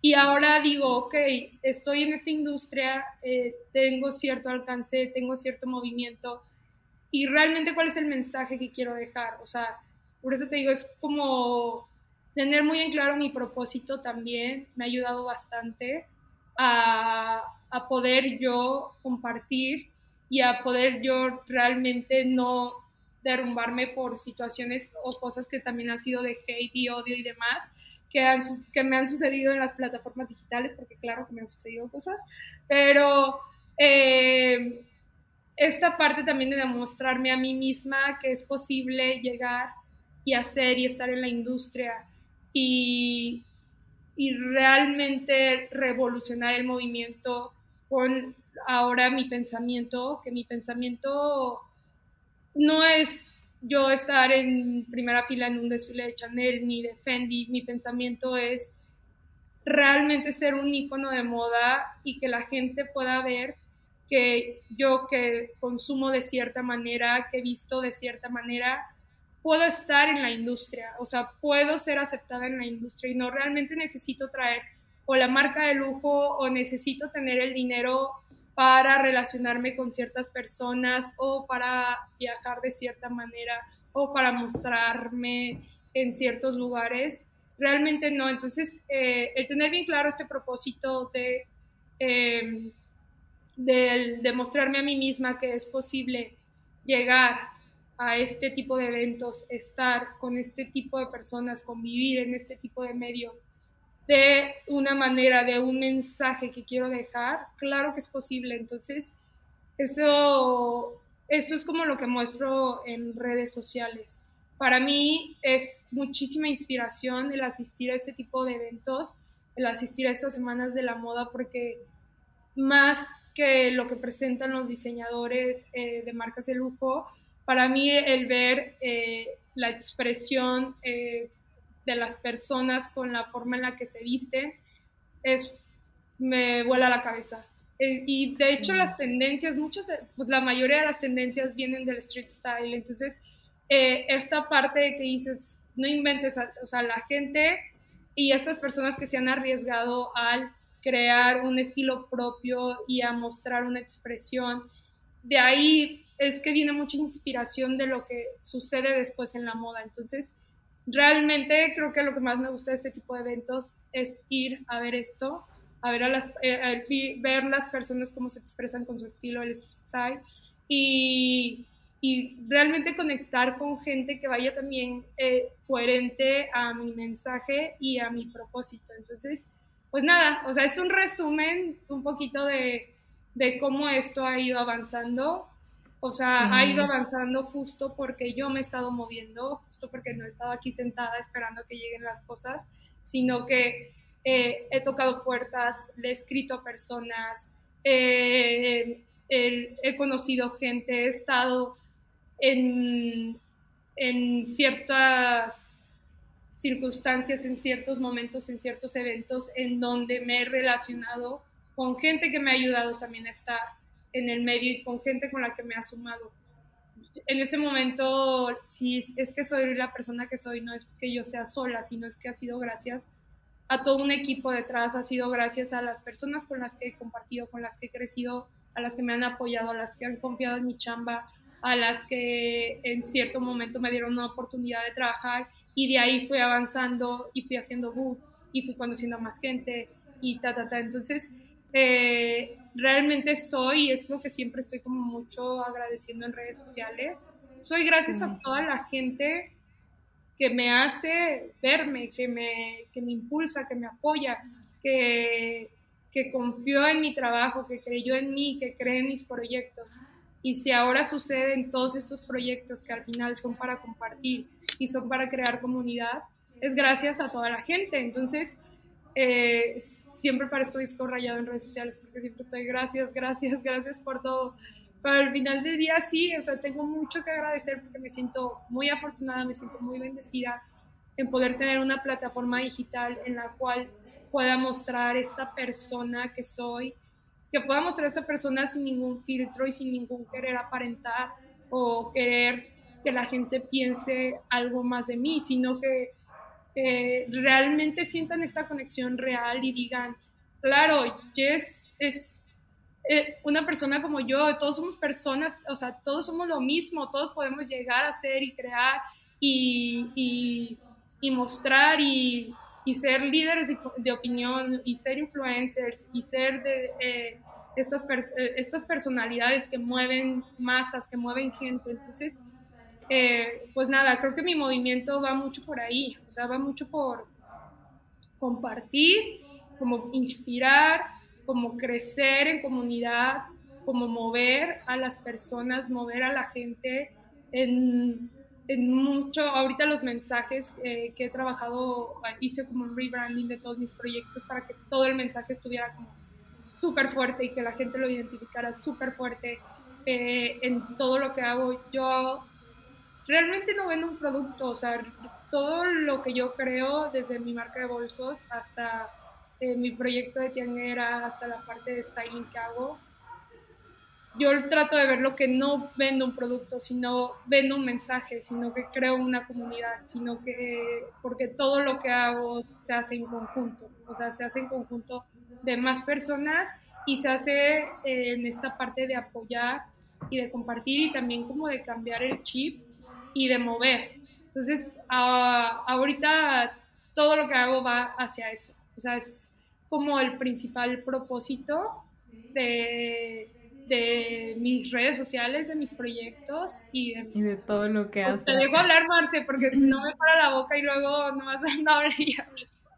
Y ahora digo, ok, estoy en esta industria, eh, tengo cierto alcance, tengo cierto movimiento, y realmente cuál es el mensaje que quiero dejar. O sea, por eso te digo, es como tener muy en claro mi propósito también, me ha ayudado bastante a, poder yo compartir y a poder yo realmente no derrumbarme por situaciones o cosas que también han sido de hate y odio y demás, que, han, que me han sucedido en las plataformas digitales, porque claro que me han sucedido cosas, pero eh, esta parte también de demostrarme a mí misma que es posible llegar y hacer y estar en la industria y, y realmente revolucionar el movimiento con ahora mi pensamiento, que mi pensamiento no es yo estar en primera fila en un desfile de Chanel ni de Fendi, mi pensamiento es realmente ser un icono de moda y que la gente pueda ver que yo que consumo de cierta manera, que he visto de cierta manera, puedo estar en la industria, o sea, puedo ser aceptada en la industria y no realmente necesito traer o la marca de lujo o necesito tener el dinero para relacionarme con ciertas personas o para viajar de cierta manera o para mostrarme en ciertos lugares. Realmente no. Entonces, eh, el tener bien claro este propósito de, eh, de, de mostrarme a mí misma que es posible llegar a este tipo de eventos, estar con este tipo de personas, convivir en este tipo de medio, de una manera, de un mensaje que quiero dejar, claro que es posible. Entonces, eso, eso es como lo que muestro en redes sociales. Para mí es muchísima inspiración el asistir a este tipo de eventos, el asistir a estas semanas de la moda, porque más que lo que presentan los diseñadores eh, de marcas de lujo, para mí el ver eh, la expresión eh, de las personas con la forma en la que se visten es me vuela la cabeza. Eh, y de hecho las tendencias, muchas, pues la mayoría de las tendencias vienen del street style. Entonces, esta parte que dices, no inventes, o sea, la gente y estas personas que se han arriesgado al crear un estilo propio y a mostrar una expresión. De ahí es que viene mucha inspiración de lo que sucede después en la moda. Entonces, realmente creo que lo que más me gusta de este tipo de eventos es ir a ver esto, a ver, a las, eh, ver las personas cómo se expresan con su estilo, el style, y, y realmente conectar con gente que vaya también eh, coherente a mi mensaje y a mi propósito. Entonces, pues nada, o sea, es un resumen un poquito de, de cómo esto ha ido avanzando. O sea, ha ido avanzando justo porque yo me he estado moviendo, justo porque no he estado aquí sentada esperando que lleguen las cosas, sino que eh, he tocado puertas, le he escrito a personas, eh, he conocido gente, he estado en, en ciertas circunstancias, en ciertos momentos, en ciertos eventos en donde me he relacionado con gente que me ha ayudado también a estar en el medio y con gente con la que me ha sumado. En este momento, si es que soy la persona que soy, no es que yo sea sola, sino es que ha sido gracias a todo un equipo detrás, ha sido gracias a las personas con las que he compartido, con las que he crecido, a las que me han apoyado, a las que han confiado en mi chamba, a las que en cierto momento me dieron una oportunidad de trabajar y de ahí fui avanzando y fui haciendo boot y fui conociendo a más gente y ta, ta, ta. Entonces, eh, realmente soy, es lo que siempre estoy como mucho agradeciendo en redes sociales. Soy gracias a toda la gente que me hace verme, que me, que me impulsa, que me apoya, que, que confió en mi trabajo, que creyó en mí, que cree en mis proyectos. Y si ahora suceden todos estos proyectos que al final son para compartir y son para crear comunidad, es gracias a toda la gente. Entonces, eh, siempre parezco disco rayado en redes sociales porque siempre estoy gracias, gracias, gracias por todo. Pero al final del día sí, o sea, tengo mucho que agradecer porque me siento muy afortunada, me siento muy bendecida en poder tener una plataforma digital en la cual pueda mostrar esa persona que soy, que pueda mostrar a esta persona sin ningún filtro y sin ningún querer aparentar o querer que la gente piense algo más de mí, sino que realmente sientan esta conexión real y digan, claro, Jess es eh, una persona como yo, todos somos personas, o sea, todos somos lo mismo, todos podemos llegar a ser y crear y, mostrar y, y, ser líderes de, opinión y ser influencers y ser de eh, estas, eh, estas personalidades que mueven masas, que mueven gente. Entonces, eh, pues nada, creo que mi movimiento va mucho por ahí, o sea, va mucho por compartir, como inspirar, como crecer en comunidad, como mover a las personas, mover a la gente en, en mucho, ahorita los mensajes que he trabajado, hice como un rebranding de todos mis proyectos para que todo el mensaje estuviera como súper fuerte y que la gente lo identificara súper fuerte eh, en todo lo que hago. Yo realmente no vendo un producto, o sea, todo lo que yo creo, desde mi marca de bolsos hasta eh, mi proyecto de tianguera, hasta la parte de styling que hago, yo trato de ver lo que no vendo un producto, sino vendo un mensaje, sino que creo una comunidad, sino que porque todo lo que hago se hace en conjunto, o sea, se hace en conjunto de más personas y se hace eh, en esta parte de apoyar y de compartir y también como de cambiar el chip y de mover. Entonces, ahorita todo lo que hago va hacia eso. O sea, es como el principal propósito de, de mis redes sociales, de mis proyectos y de, todo lo que pues, Te dejo hablar, Marce, porque no me para la boca y luego no vas a (laughs) andar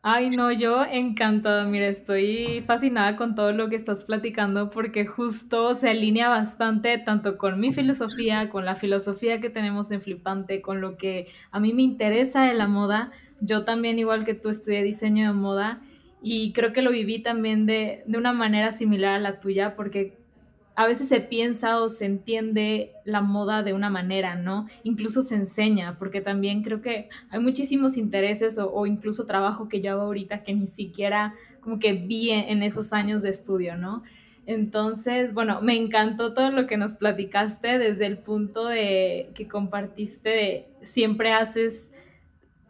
Ay, no, yo encantada, mira, estoy fascinada con todo lo que estás platicando porque justo se alinea bastante tanto con mi filosofía, con la filosofía que tenemos en Flipante, con lo que a mí me interesa de la moda. Yo también, igual que tú, estudié diseño de moda y creo que lo viví también de, de una manera similar a la tuya porque a veces se piensa o se entiende la moda de una manera, ¿no? Incluso se enseña, porque también creo que hay muchísimos intereses o, incluso trabajo que yo hago ahorita que ni siquiera como que vi en esos años de estudio, ¿no? Entonces, bueno, me encantó todo lo que nos platicaste desde el punto de que compartiste de siempre haces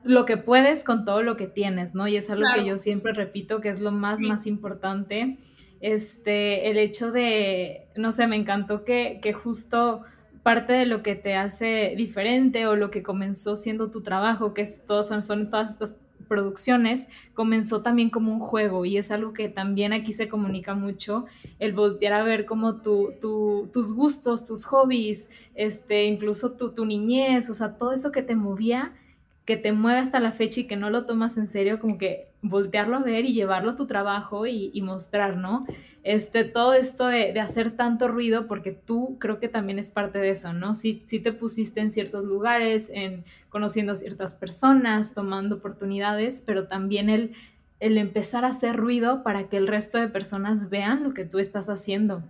lo que puedes con todo lo que tienes, ¿no? Y es algo que yo siempre repito que es lo más, más importante. Este, el hecho de, no sé, me encantó que, que justo parte de lo que te hace diferente o lo que comenzó siendo tu trabajo, que es todo, son, son todas estas producciones, comenzó también como un juego y es algo que también aquí se comunica mucho, el voltear a ver como tu, tus gustos, tus hobbies, este, incluso tu, tu niñez, o sea, todo eso que te movía que te mueve hasta la fecha y que no lo tomas en serio, como que voltearlo a ver y llevarlo a tu trabajo y, mostrar, ¿no? Este, todo esto de, hacer tanto ruido, porque tú creo que también es parte de eso, ¿no? Si sí, te pusiste en ciertos lugares, en conociendo ciertas personas, tomando oportunidades, pero también el, el empezar a hacer ruido para que el resto de personas vean lo que tú estás haciendo.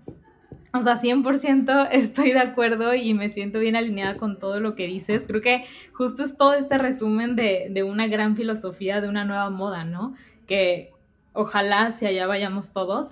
O sea, 100% estoy de acuerdo y me siento bien alineada con todo lo que dices. Creo que justo es todo este resumen de, una gran filosofía, de una nueva moda, ¿no? Que ojalá si allá vayamos todos.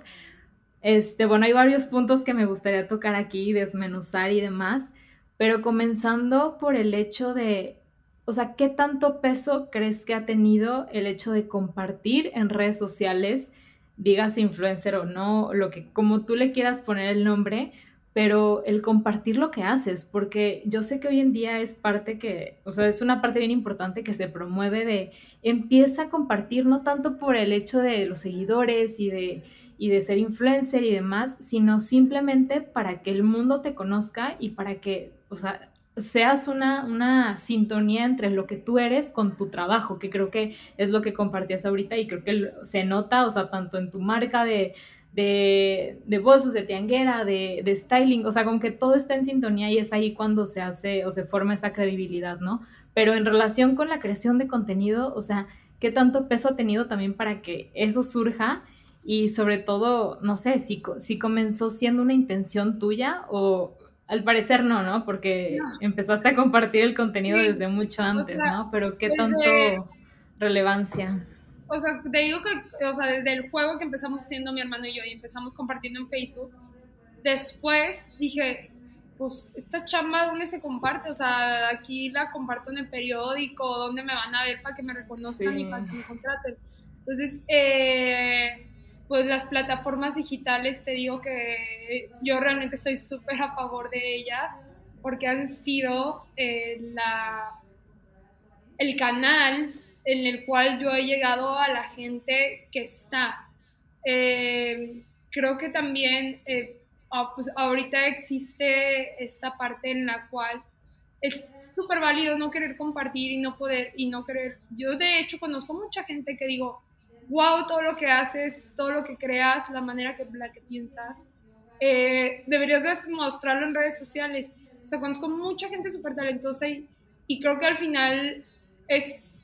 Este, bueno, hay varios puntos que me gustaría tocar aquí, desmenuzar y demás, pero comenzando por el hecho de, o sea, ¿qué tanto peso crees que ha tenido el hecho de compartir en redes sociales? Digas influencer o no, lo que como tú le quieras poner el nombre, pero el compartir lo que haces, porque yo sé que hoy en día es parte que, o sea, es una parte bien importante que se promueve de empieza a compartir no tanto por el hecho de los seguidores y de y de ser influencer y demás, sino simplemente para que el mundo te conozca y para que, o sea, seas una, una sintonía entre lo que tú eres con tu trabajo, que creo que es lo que compartías ahorita y creo que se nota, o sea, tanto en tu marca de, de, de bolsos, de tianguera, de, de, styling, o sea, con que todo está en sintonía y es ahí cuando se hace o se forma esa credibilidad, ¿no? Pero en relación con la creación de contenido, o sea, ¿qué tanto peso ha tenido también para que eso surja? Y sobre todo, no sé, si, si comenzó siendo una intención tuya o, al parecer no, ¿no? Porque empezaste a compartir el contenido desde mucho antes, ¿no? Pero ¿qué tanto relevancia? O sea, te digo que, o sea, desde el juego que empezamos haciendo mi hermano y yo y empezamos compartiendo en Facebook, después dije, pues esta chamba, ¿dónde se comparte? O sea, aquí la comparto en el periódico, ¿dónde me van a ver para que me reconozcan y para que me contraten? Entonces, eh, pues las plataformas digitales, te digo que yo realmente estoy súper a favor de ellas porque han sido eh, la, el canal en el cual yo he llegado a la gente que está. Eh, creo que también eh, pues ahorita existe esta parte en la cual es súper válido no querer compartir y no poder y no querer. Yo de hecho conozco mucha gente que digo, wow todo lo que haces, todo lo que creas, la manera que, la que piensas. Eh, deberías mostrarlo en redes sociales. O sea, conozco mucha gente súper talentosa y, y, creo que al final es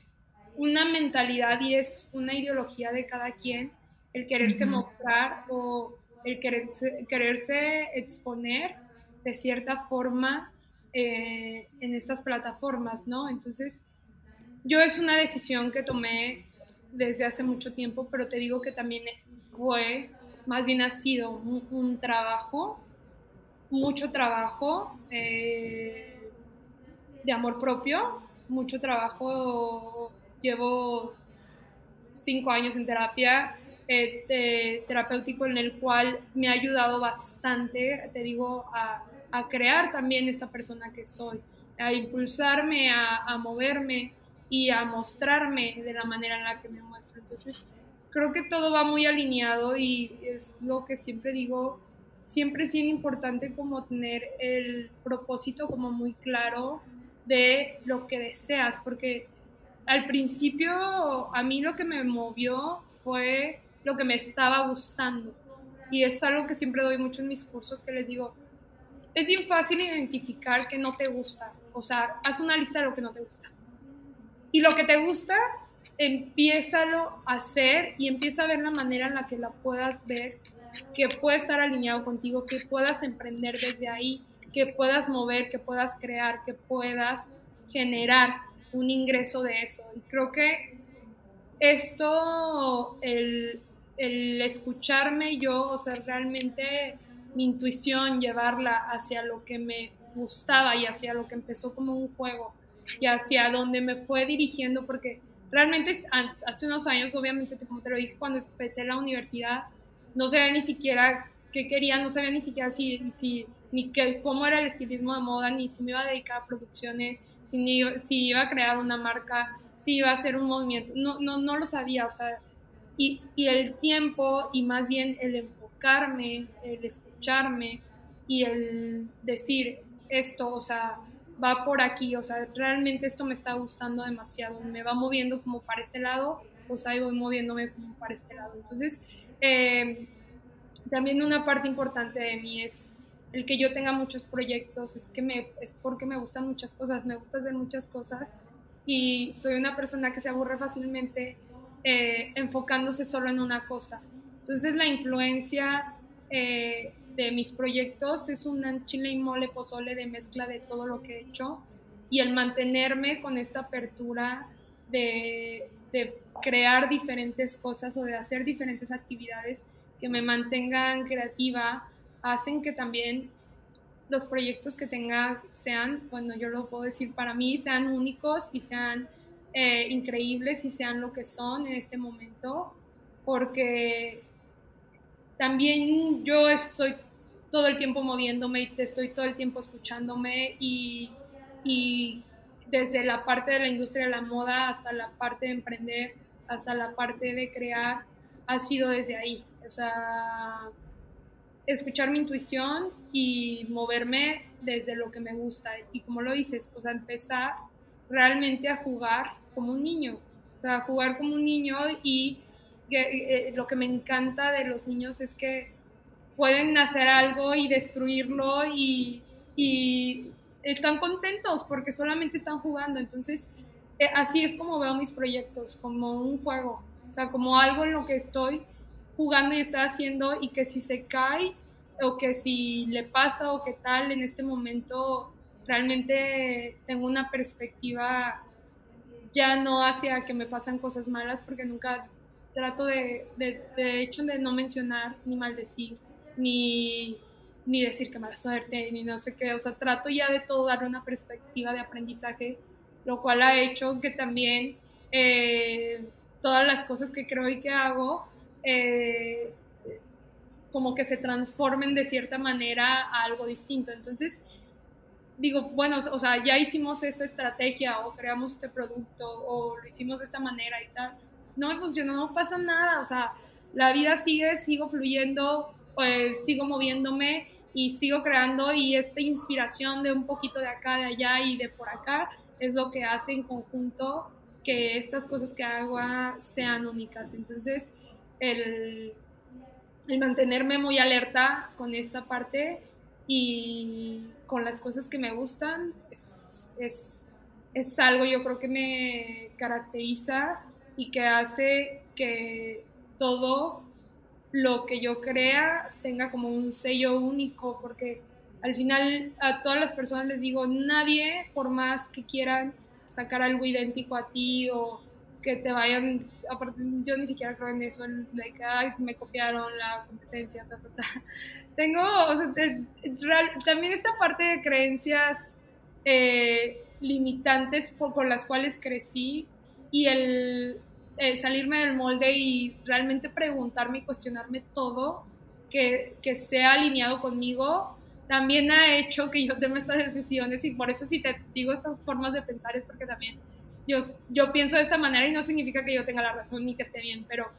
una mentalidad y es una ideología de cada quien el quererse mostrar o el quererse, quererse, exponer de cierta forma eh, en estas plataformas, ¿no? Entonces, yo es una decisión que tomé desde hace mucho tiempo, pero te digo que también fue, más bien ha sido un, trabajo, mucho trabajo eh, de amor propio, mucho trabajo, llevo cinco años en terapia eh, terapéutico en el cual me ha ayudado bastante, te digo, a, crear también esta persona que soy, a impulsarme, a, a moverme, y a mostrarme de la manera en la que me muestro. Entonces, creo que todo va muy alineado y es lo que siempre digo, siempre es bien importante como tener el propósito como muy claro de lo que deseas, porque al principio a mí lo que me movió fue lo que me estaba gustando. Y es algo que siempre doy mucho en mis cursos, que les digo, es bien fácil identificar que no te gusta. O sea, haz una lista de lo que no te gusta y lo que te gusta, empiézalo a hacer y empieza a ver la manera en la que la puedas ver, que pueda estar alineado contigo, que puedas emprender desde ahí, que puedas mover, que puedas crear, que puedas generar un ingreso de eso. Y creo que esto, el, el escucharme yo, o sea, realmente mi intuición, llevarla hacia lo que me gustaba y hacia lo que empezó como un juego y hacia dónde me fue dirigiendo, porque realmente hace unos años, obviamente, como te lo dije, cuando empecé la universidad, no sabía ni siquiera qué quería, no sabía ni siquiera si, si ni qué, cómo era el estilismo de moda, ni si me iba a dedicar a producciones, si, si iba a crear una marca, si iba a hacer un movimiento, no, no, no lo sabía, o sea, y, y el tiempo y más bien el enfocarme, el escucharme y el decir esto, o sea, va por aquí, o sea, realmente esto me está gustando demasiado, me va moviendo como para este lado, o sea, y voy moviéndome como para este lado. Entonces, eh, también una parte importante de mí es el que yo tenga muchos proyectos, es que me, es porque me gustan muchas cosas, me gusta hacer muchas cosas y soy una persona que se aburre fácilmente eh, enfocándose solo en una cosa. Entonces la influencia eh, de mis proyectos es un chile y mole pozole de mezcla de todo lo que he hecho y el mantenerme con esta apertura de, de crear diferentes cosas o de hacer diferentes actividades que me mantengan creativa, hacen que también los proyectos que tenga sean, bueno, yo lo puedo decir para mí, sean únicos y sean eh, increíbles y sean lo que son en este momento, porque también yo estoy todo el tiempo moviéndome y estoy todo el tiempo escuchándome y, y desde la parte de la industria de la moda hasta la parte de emprender, hasta la parte de crear, ha sido desde ahí. O sea, escuchar mi intuición y moverme desde lo que me gusta. Y como lo dices, o sea, empezar realmente a jugar como un niño. O sea, jugar como un niño y eh, lo que me encanta de los niños es que pueden hacer algo y destruirlo y, están contentos porque solamente están jugando. Entonces, eh, así es como veo mis proyectos, como un juego. O sea, como algo en lo que estoy jugando y está haciendo y que si se cae o que si le pasa o qué tal en este momento realmente tengo una perspectiva ya no hacia que me pasan cosas malas porque nunca trato de, de, de hecho de no mencionar ni maldecir ni, ni decir que mala suerte ni no sé qué, o sea, trato ya de todo darle una perspectiva de aprendizaje, lo cual ha hecho que también eh, todas las cosas que creo y que hago eh, como que se transformen de cierta manera a algo distinto. Entonces, digo, bueno, o sea, ya hicimos esa estrategia o creamos este producto o lo hicimos de esta manera y tal. No me funcionó, no pasa nada, o sea, la vida sigue, sigo fluyendo, pues, sigo moviéndome y sigo creando y esta inspiración de un poquito de acá, de allá y de por acá es lo que hace en conjunto que estas cosas que hago sean únicas. Entonces, el, mantenerme muy alerta con esta parte y con las cosas que me gustan es, es, algo yo creo que me caracteriza y que hace que todo lo que yo crea tenga como un sello único, porque al final a todas las personas les digo, nadie, por más que quieran sacar algo idéntico a ti o que te vayan, aparte yo ni siquiera creo en eso, en like, ay, me copiaron la competencia, ta, ta, ta. (laughs) Tengo, o sea, también esta parte de creencias eh, limitantes por, con las cuales crecí y el eh, salirme del molde y realmente preguntarme y cuestionarme todo que, que sea alineado conmigo, también ha hecho que yo tome estas decisiones y por eso si te digo estas formas de pensar es porque también yo, pienso de esta manera y no significa que yo tenga la razón ni que esté bien, pero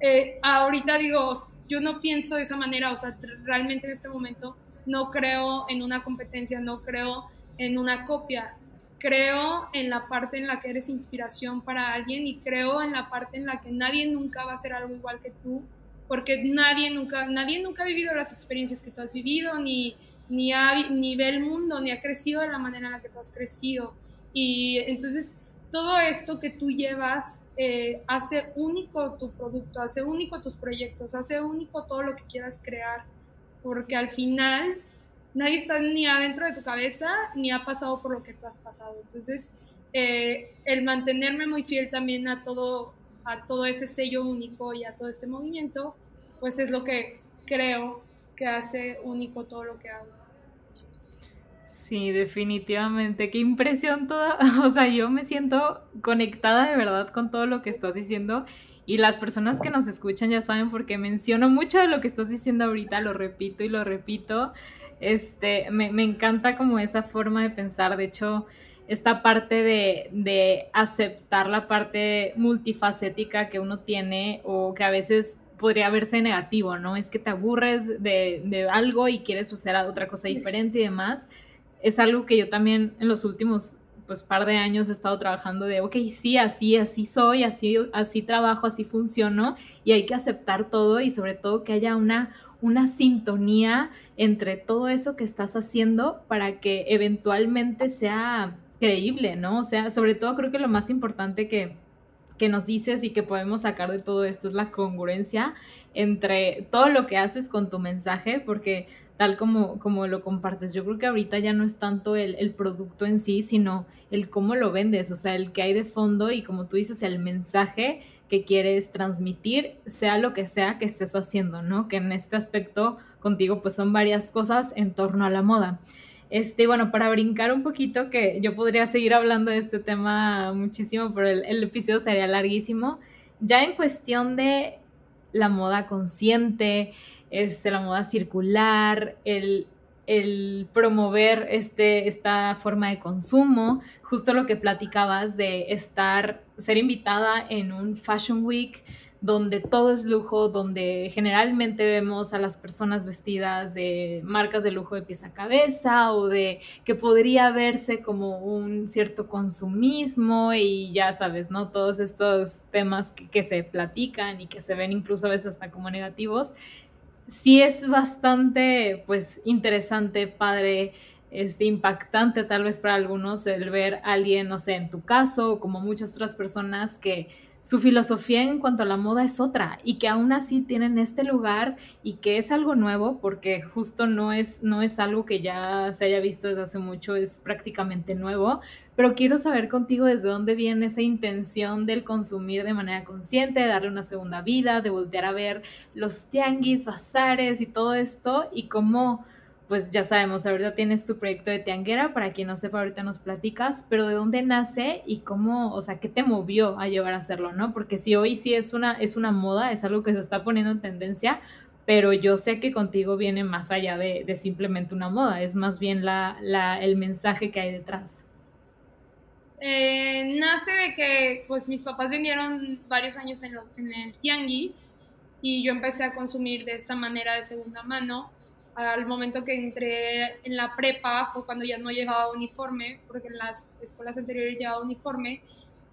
eh, ahorita digo, yo no pienso de esa manera, o sea, realmente en este momento no creo en una competencia, no creo en una copia, creo en la parte en la que eres inspiración para alguien y creo en la parte en la que nadie nunca va a hacer algo igual que tú, porque nadie nunca, nadie nunca ha vivido las experiencias que tú has vivido, ni, ni, ha, ni ve el mundo, ni ha crecido de la manera en la que tú has crecido. Y entonces todo esto que tú llevas eh, hace único tu producto, hace único tus proyectos, hace único todo lo que quieras crear, porque al final nadie está ni adentro de tu cabeza ni ha pasado por lo que tú has pasado. Entonces, eh, el mantenerme muy fiel también a todo, a todo ese sello único y a todo este movimiento, pues es lo que creo que hace único todo lo que hago. Sí, definitivamente. Qué impresión toda. (laughs) O sea, yo me siento conectada de verdad con todo lo que estás diciendo. Y las personas que nos escuchan ya saben porque menciono mucho de lo que estás diciendo ahorita, lo repito y lo repito. Este, me, me encanta como esa forma de pensar. De hecho, esta parte de, de, aceptar la parte multifacética que uno tiene o que a veces podría verse negativo, ¿no? Es que te aburres de, de algo y quieres hacer otra cosa diferente y demás. Es algo que yo también en los últimos pues par de años he estado trabajando de, ok, sí, así, así soy, así, así trabajo, así funciono y hay que aceptar todo y sobre todo que haya una, una sintonía entre todo eso que estás haciendo para que eventualmente sea creíble, ¿no? O sea, sobre todo creo que lo más importante que, que nos dices y que podemos sacar de todo esto es la congruencia entre todo lo que haces con tu mensaje, porque tal como, como lo compartes, yo creo que ahorita ya no es tanto el, el, producto en sí, sino el cómo lo vendes, o sea, el que hay de fondo y como tú dices, el mensaje que quieres transmitir, sea lo que sea que estés haciendo, ¿no? Que en este aspecto contigo pues son varias cosas en torno a la moda. Este, bueno, para brincar un poquito, que yo podría seguir hablando de este tema muchísimo, pero el, episodio sería larguísimo. Ya en cuestión de la moda consciente, este, la moda circular, el, el promover este, esta forma de consumo, justo lo que platicabas de estar, ser invitada en un Fashion Week, donde todo es lujo, donde generalmente vemos a las personas vestidas de marcas de lujo de pies a cabeza o de que podría verse como un cierto consumismo y ya sabes, ¿no? Todos estos temas que, se platican y que se ven incluso a veces hasta como negativos. Sí es bastante, pues, interesante, padre, este, impactante tal vez para algunos el ver a alguien, no sé, en tu caso, como muchas otras personas que su filosofía en cuanto a la moda es otra y que aún así tienen este lugar y que es algo nuevo porque justo no es, no es algo que ya se haya visto desde hace mucho, es prácticamente nuevo, pero quiero saber contigo desde dónde viene esa intención del consumir de manera consciente, de darle una segunda vida, de voltear a ver los tianguis, bazares y todo esto y cómo pues ya sabemos, ahorita tienes tu proyecto de Tianguera, para quien no sepa, ahorita nos platicas, pero ¿de dónde nace y cómo, o sea, qué te movió a llevar a hacerlo, no? Porque si hoy sí es una, es una moda, es algo que se está poniendo en tendencia, pero yo sé que contigo viene más allá de, simplemente una moda, es más bien la, la, el mensaje que hay detrás. Eh, nace de que, pues, mis papás vendieron varios años en, los, en el tianguis y yo empecé a consumir de esta manera de segunda mano al momento que entré en la prepa fue cuando ya no llevaba uniforme, porque en las escuelas anteriores llevaba uniforme,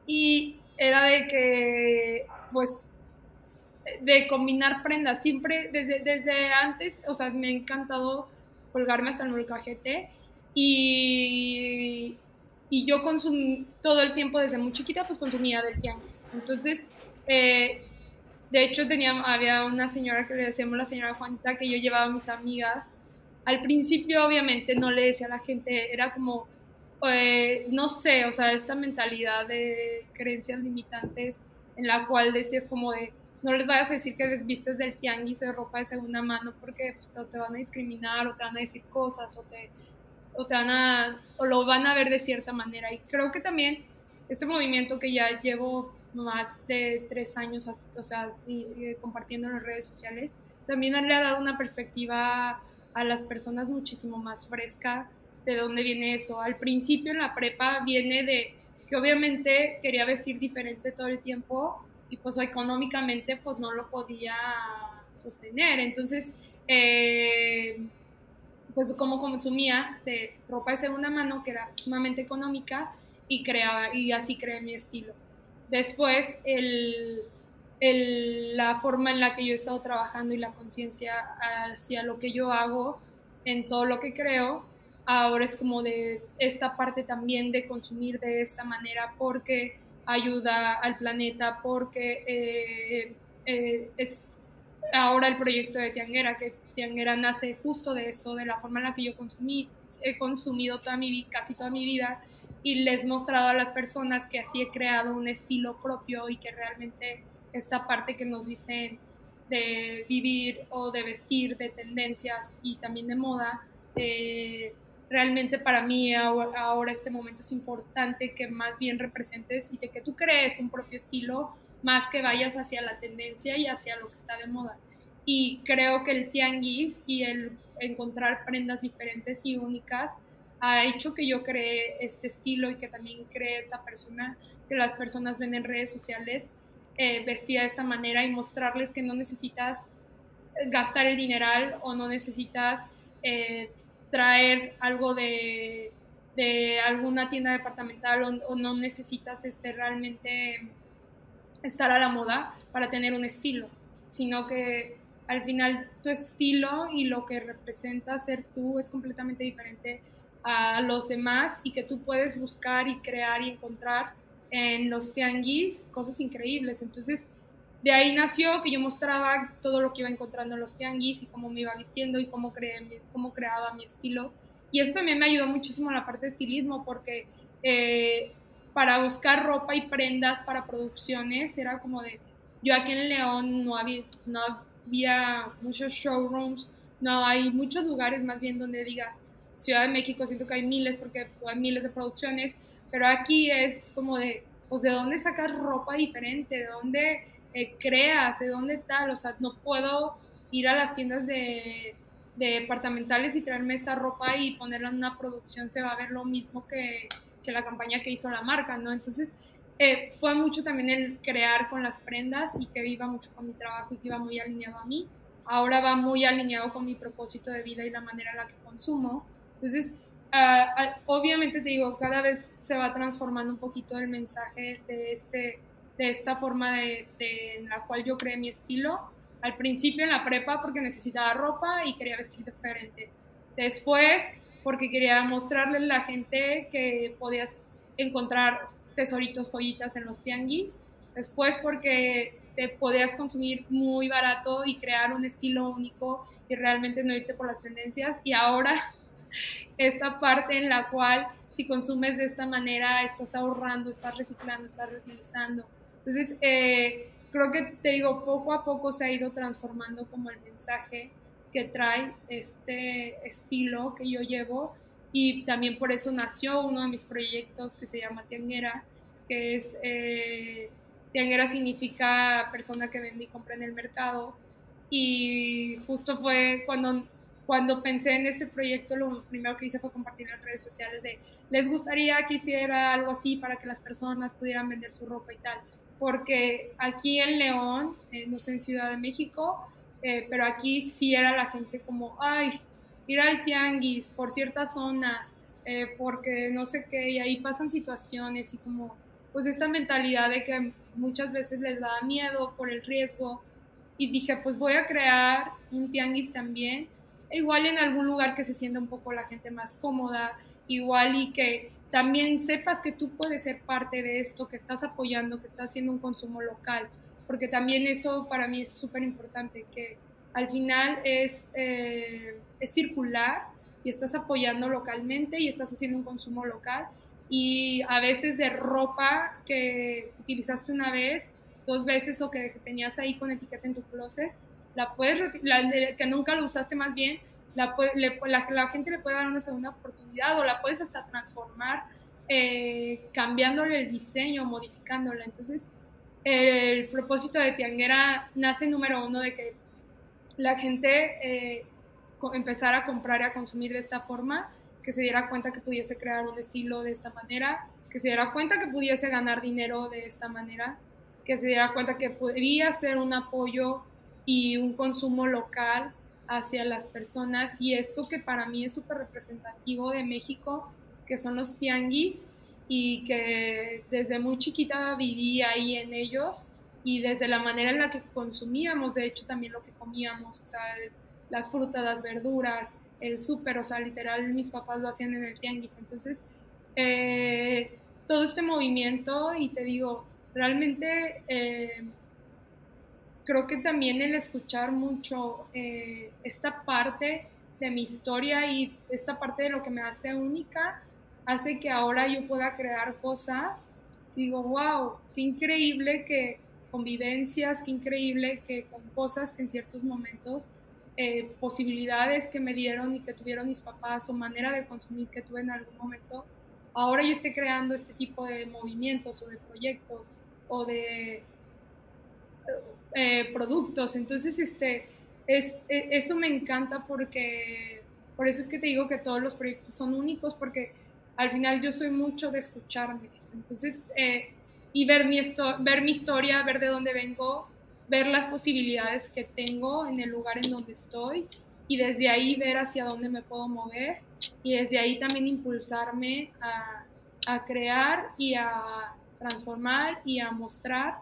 y era de que, pues, de combinar prendas, siempre desde, desde antes, o sea, me ha encantado colgarme hasta el molcajete, y, y yo consumí todo el tiempo desde muy chiquita, pues consumía del tianguis. Entonces, eh, de hecho, tenía, había una señora que le decíamos la señora Juanita que yo llevaba a mis amigas. Al principio, obviamente, no le decía a la gente, era como, eh, no sé, o sea, esta mentalidad de creencias limitantes en la cual decías como de, no les vayas a decir que vistes del tianguis de ropa de segunda mano porque pues, te, van a discriminar o te van a decir cosas o te, o te van a, o lo van a ver de cierta manera. Y creo que también este movimiento que ya llevo más de tres años, o sea, compartiendo en las redes sociales, también le ha dado una perspectiva a las personas muchísimo más fresca de dónde viene eso. Al principio en la prepa viene de que obviamente quería vestir diferente todo el tiempo y pues económicamente pues no lo podía sostener. Entonces, eh, pues como consumía de ropa de segunda mano que era sumamente económica y creaba y así creé mi estilo. Después, la forma en la que yo he estado trabajando y la conciencia hacia lo que yo hago en todo lo que creo, ahora es como de esta parte también de consumir de esta manera porque ayuda al planeta, porque eh, eh, es ahora el proyecto de Tianguera, que Tianguera nace justo de eso, de la forma en la que yo consumí, he consumido toda mi, casi toda mi vida y les he mostrado a las personas que así he creado un estilo propio y que realmente esta parte que nos dicen de vivir o de vestir, de tendencias y también de moda, eh, realmente para mí ahora, este momento es importante que más bien representes y de que tú crees un propio estilo más que vayas hacia la tendencia y hacia lo que está de moda. Y creo que el tianguis y el encontrar prendas diferentes y únicas ha hecho que yo cree este estilo y que también cree esta persona que las personas ven en redes sociales eh, vestida de esta manera y mostrarles que no necesitas gastar el dineral o no necesitas eh, traer algo de, de, alguna tienda departamental o, no necesitas este, realmente estar a la moda para tener un estilo, sino que al final tu estilo y lo que representa ser tú es completamente diferente a los demás y que tú puedes buscar y crear y encontrar en los tianguis cosas increíbles. Entonces, de ahí nació que yo mostraba todo lo que iba encontrando en los tianguis y cómo me iba vistiendo y cómo, creé, cómo creaba mi estilo. Y eso también me ayudó muchísimo en la parte de estilismo porque eh, para buscar ropa y prendas para producciones era como de, yo aquí en León no había, muchos showrooms, no hay muchos lugares más bien donde diga, Ciudad de México siento que hay miles porque hay miles de producciones, pero aquí es como de, pues de dónde sacas ropa diferente, de dónde eh, creas, de dónde tal, o sea, no puedo ir a las tiendas de, departamentales y traerme esta ropa y ponerla en una producción, se va a ver lo mismo que, que la campaña que hizo la marca, ¿no? Entonces, eh, fue mucho también el crear con las prendas y que iba mucho con mi trabajo y que iba muy alineado a mí. Ahora va muy alineado con mi propósito de vida y la manera en la que consumo. Entonces, obviamente te digo, cada vez se va transformando un poquito el mensaje de, este, de esta forma de, en la cual yo creé mi estilo. Al principio en la prepa porque necesitaba ropa y quería vestir diferente. Después porque quería mostrarle a la gente que podías encontrar tesoritos, joyitas en los tianguis. Después porque te podías consumir muy barato y crear un estilo único y realmente no irte por las tendencias. Y ahora esta parte en la cual si consumes de esta manera estás ahorrando, estás reciclando, estás reutilizando. Entonces, eh, creo que te digo, poco a poco se ha ido transformando como el mensaje que trae este estilo que yo llevo y también por eso nació uno de mis proyectos que se llama Tianguera, que es, eh, Tianguera significa persona que vende y compra en el mercado y justo fue cuando cuando pensé en este proyecto, lo primero que hice fue compartir en redes sociales de, les gustaría que hiciera algo así para que las personas pudieran vender su ropa y tal. Porque aquí en León, eh, no sé, en Ciudad de México, eh, pero aquí sí era la gente como, ay, ir al tianguis por ciertas zonas, eh, porque no sé qué, y ahí pasan situaciones y como, pues esta mentalidad de que muchas veces les da miedo por el riesgo. Y dije, pues voy a crear un tianguis también igual en algún lugar que se sienta un poco la gente más cómoda, igual y que también sepas que tú puedes ser parte de esto, que estás apoyando, que estás haciendo un consumo local, porque también eso para mí es súper importante, que al final es, eh, es circular y estás apoyando localmente y estás haciendo un consumo local. Y a veces de ropa que utilizaste una vez, dos veces o que tenías ahí con etiqueta en tu closet, la puedes, que nunca lo usaste más bien, la, la, gente le puede dar una segunda oportunidad o la puedes hasta transformar eh, cambiándole el diseño, modificándola. Entonces, el propósito de Tianguera nace número uno de que la gente eh, empezara a comprar y a consumir de esta forma, que se diera cuenta que pudiese crear un estilo de esta manera, que se diera cuenta que pudiese ganar dinero de esta manera, que se diera cuenta que podría ser un apoyo y un consumo local hacia las personas y esto que para mí es súper representativo de México, que son los tianguis y que desde muy chiquita viví ahí en ellos y desde la manera en la que consumíamos, de hecho también lo que comíamos, o sea, las frutas, las verduras, el súper, o sea, literal mis papás lo hacían en el tianguis. Entonces, eh, todo este movimiento y te digo, realmente... Eh, creo que también el escuchar mucho eh, esta parte de mi historia y esta parte de lo que me hace única, hace que ahora yo pueda crear cosas. Digo, wow, qué increíble que convivencias, qué increíble que con cosas que en ciertos momentos eh, posibilidades que me dieron y que tuvieron mis papás o manera de consumir que tuve en algún momento, ahora yo estoy creando este tipo de movimientos o de proyectos o de eh, productos. Entonces, este, es, e, eso me encanta porque, por eso es que te digo que todos los proyectos son únicos, porque al final yo soy mucho de escucharme. Entonces, eh, y ver mi, ver mi historia, ver de dónde vengo, ver las posibilidades que tengo en el lugar en donde estoy y desde ahí ver hacia dónde me puedo mover y desde ahí también impulsarme a, a crear y a transformar y a mostrar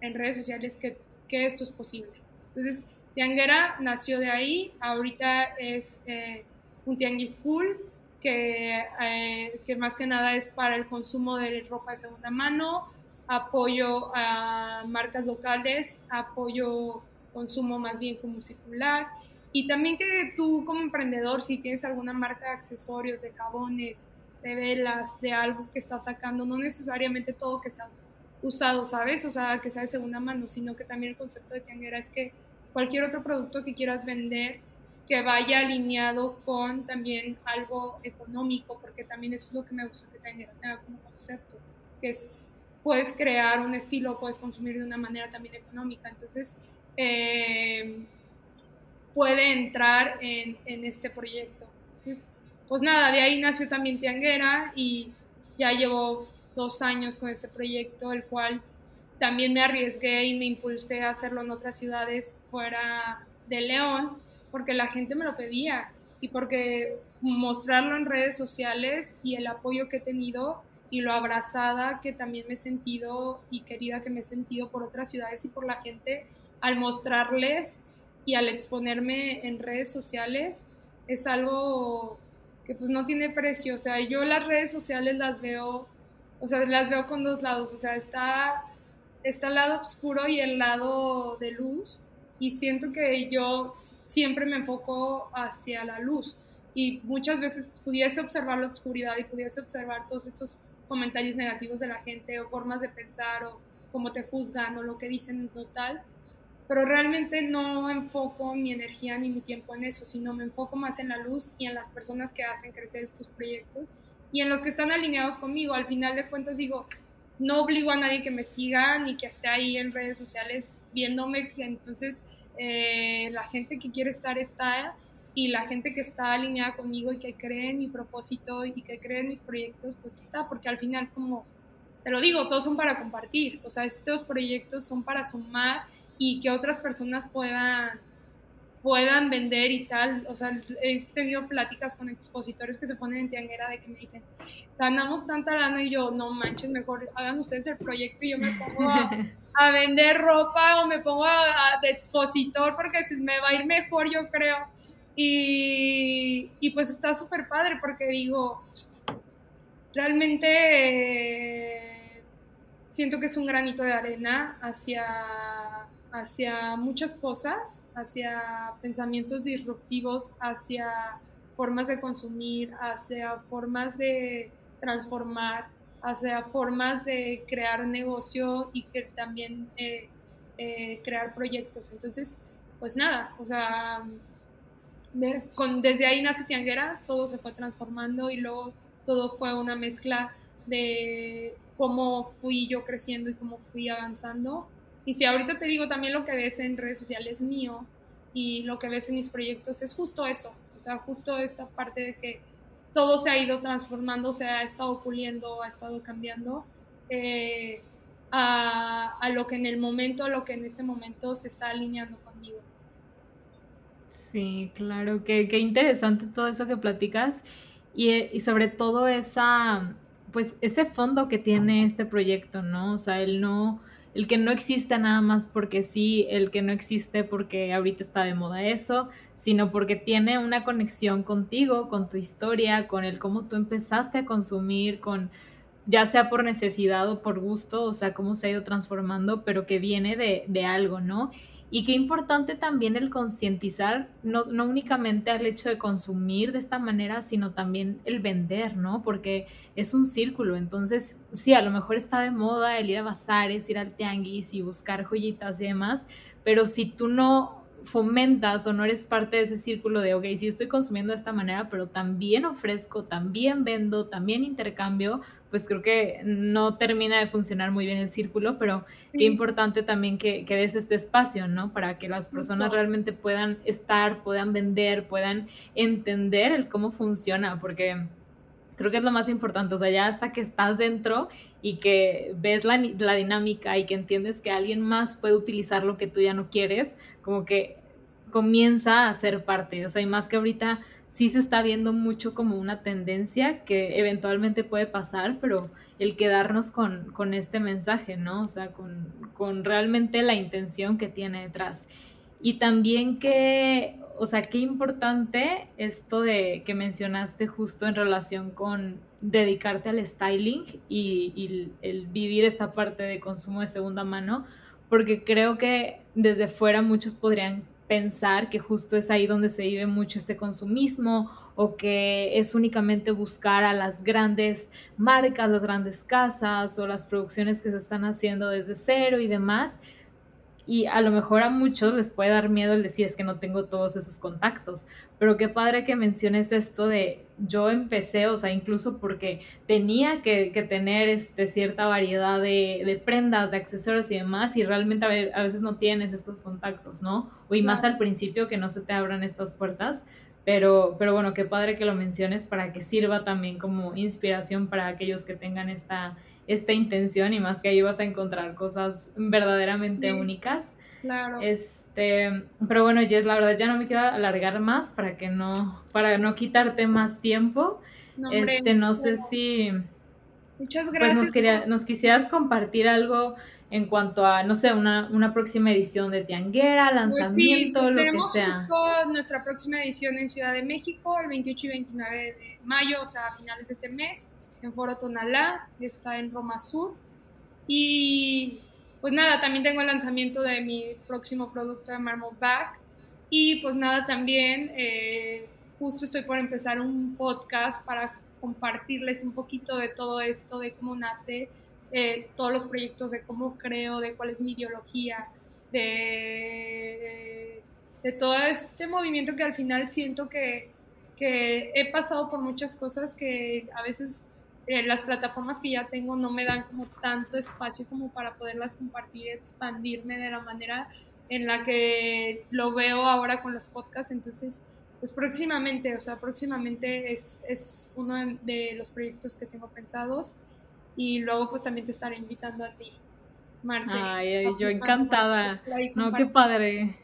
en redes sociales que, que esto es posible. Entonces, Tianguera nació de ahí, ahorita es eh, un tianguis school que, eh, que más que nada es para el consumo de ropa de segunda mano, apoyo a marcas locales, apoyo consumo más bien como circular y también que tú como emprendedor si tienes alguna marca de accesorios, de jabones, de velas, de algo que estás sacando, no necesariamente todo que sea usado, ¿sabes? O sea, que sea de segunda mano, sino que también el concepto de tianguera es que cualquier otro producto que quieras vender que vaya alineado con también algo económico, porque también eso es lo que me gusta que tenga, como concepto, que es, puedes crear un estilo, puedes consumir de una manera también económica, entonces eh, puede entrar en, en este proyecto. pues nada, de ahí nació también Tianguera y ya llevo dos años con este proyecto, el cual también me arriesgué y me impulsé a hacerlo en otras ciudades fuera de León, porque la gente me lo pedía y porque mostrarlo en redes sociales y el apoyo que he tenido y lo abrazada que también me he sentido y querida que me he sentido por otras ciudades y por la gente al mostrarles y al exponerme en redes sociales es algo que pues no tiene precio, o sea, yo las redes sociales las veo, o sea, las veo con dos lados, o sea, está está el lado oscuro y el lado de luz y siento que yo siempre me enfoco hacia la luz y muchas veces pudiese observar la oscuridad y pudiese observar todos estos comentarios negativos de la gente o formas de pensar o cómo te juzgan o lo que dicen en total, pero realmente no enfoco mi energía ni mi tiempo en eso, sino me enfoco más en la luz y en las personas que hacen crecer estos proyectos y en los que están alineados conmigo. Al final de cuentas digo, no obligo a nadie que me siga ni que esté ahí en redes sociales viéndome. Entonces, eh, la gente que quiere estar está y la gente que está alineada conmigo y que cree en mi propósito y que cree en mis proyectos, pues está, porque al final, como te lo digo, todos son para compartir. O sea, estos proyectos son para sumar y que otras personas puedan puedan vender y tal. O sea, he tenido pláticas con expositores que se ponen en tianguera de que me dicen, ganamos tanta lana y yo, no manches, mejor hagan ustedes el proyecto y yo me pongo a, vender ropa o me pongo a, de expositor porque me va a ir mejor, yo creo. Y, y pues está súper padre porque digo, realmente eh, siento que es un granito de arena hacia hacia muchas cosas, hacia pensamientos disruptivos, hacia formas de consumir, hacia formas de transformar, hacia formas de crear negocio y que también eh, eh, crear proyectos. Entonces, pues nada, o sea, con, desde ahí nace Tianguera, todo se fue transformando y luego todo fue una mezcla de cómo fui yo creciendo y cómo fui avanzando y si ahorita te digo también lo que ves en redes sociales mío y lo que ves en mis proyectos es justo eso, o sea, justo esta parte de que todo se ha ido transformando, se ha estado puliendo, ha estado cambiando eh, a, a, lo que en el momento, a lo que en este momento se está alineando conmigo. Sí, claro, qué, qué interesante todo eso que platicas y, y sobre todo esa, pues ese fondo que tiene este proyecto, ¿no? O sea, el no el que no existe nada más porque sí, el que no existe porque ahorita está de moda eso, sino porque tiene una conexión contigo, con tu historia, con el cómo tú empezaste a consumir, con ya sea por necesidad o por gusto, o sea, cómo se ha ido transformando, pero que viene de, de algo, ¿no? Y qué importante también el concientizar, no, no únicamente al hecho de consumir de esta manera, sino también el vender, ¿no? Porque es un círculo. Entonces, sí, a lo mejor está de moda el ir a bazares, ir al tianguis y buscar joyitas y demás, pero si tú no fomentas o no eres parte de ese círculo de, ok, sí estoy consumiendo de esta manera, pero también ofrezco, también vendo, también intercambio, pues creo que no termina de funcionar muy bien el círculo, pero qué importante también que, que, des este espacio, ¿no? Para que las personas realmente puedan estar, puedan vender, puedan entender el cómo funciona, porque creo que es lo más importante, o sea, ya hasta que estás dentro y que ves la, la, dinámica y que entiendes que alguien más puede utilizar lo que tú ya no quieres, como que comienza a ser parte, o sea, y más que ahorita sí se está viendo mucho como una tendencia que eventualmente puede pasar, pero el quedarnos con, con este mensaje, ¿no? O sea, con, con realmente la intención que tiene detrás. Y también que, o sea, qué importante esto de que mencionaste justo en relación con dedicarte al styling y, el vivir esta parte de consumo de segunda mano, porque creo que desde fuera muchos podrían pensar que justo es ahí donde se vive mucho este consumismo o que es únicamente buscar a las grandes marcas, las grandes casas o las producciones que se están haciendo desde cero y demás, y a lo mejor a muchos les puede dar miedo el decir es que no tengo todos esos contactos, pero qué padre que menciones esto de yo empecé, o sea, incluso porque tenía que, tener este, cierta variedad de, prendas, de accesorios y demás, y realmente a, veces no tienes estos contactos, ¿no? O y más al principio que no se te abran estas puertas, pero, pero bueno, qué padre que lo menciones para que sirva también como inspiración para aquellos que tengan esta esta intención y más que ahí vas a encontrar cosas verdaderamente únicas. Claro. Este, pero bueno, Jess, la verdad ya no me quiero alargar más para que no, para no quitarte más tiempo. No, este, no sé si. Muchas pues, gracias. nos, quería, nos quisieras compartir algo en cuanto a, no sé, una, una próxima edición de Tianguera, pues lanzamiento, lo que sea. Justo nuestra próxima edición en Ciudad de México, el 28 y 29 de mayo, o sea, a finales de este mes en Foro Tonalá, está en Roma Sur. Y pues nada, también tengo el lanzamiento de mi próximo producto de Marmot Back. Y pues nada, también eh, justo estoy por empezar un podcast para compartirles un poquito de todo esto, de cómo nace eh, todos los proyectos, de cómo creo, de cuál es mi ideología, de, de todo este movimiento que al final siento que, que he pasado por muchas cosas que a veces eh, las plataformas que ya tengo no me dan como tanto espacio como para poderlas compartir y expandirme de la manera en la que lo veo ahora con los podcasts. Entonces, pues próximamente, o sea, próximamente es, es uno de, los proyectos que tengo pensados y luego pues también te estaré invitando a ti, Marce. Ay, yo encantada. No, qué padre.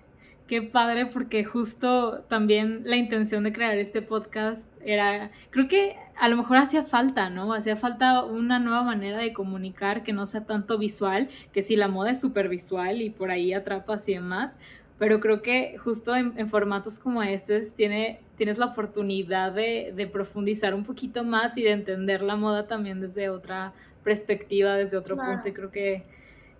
Qué padre porque justo también la intención de crear este podcast era, creo que a lo mejor hacía falta, ¿no? Hacía falta una nueva manera de comunicar que no sea tanto visual, que si la moda es súper visual y por ahí atrapas y demás, pero creo que justo en, formatos como estos tiene, tienes la oportunidad de, de, profundizar un poquito más y de entender la moda también desde otra perspectiva, desde otro punto y creo que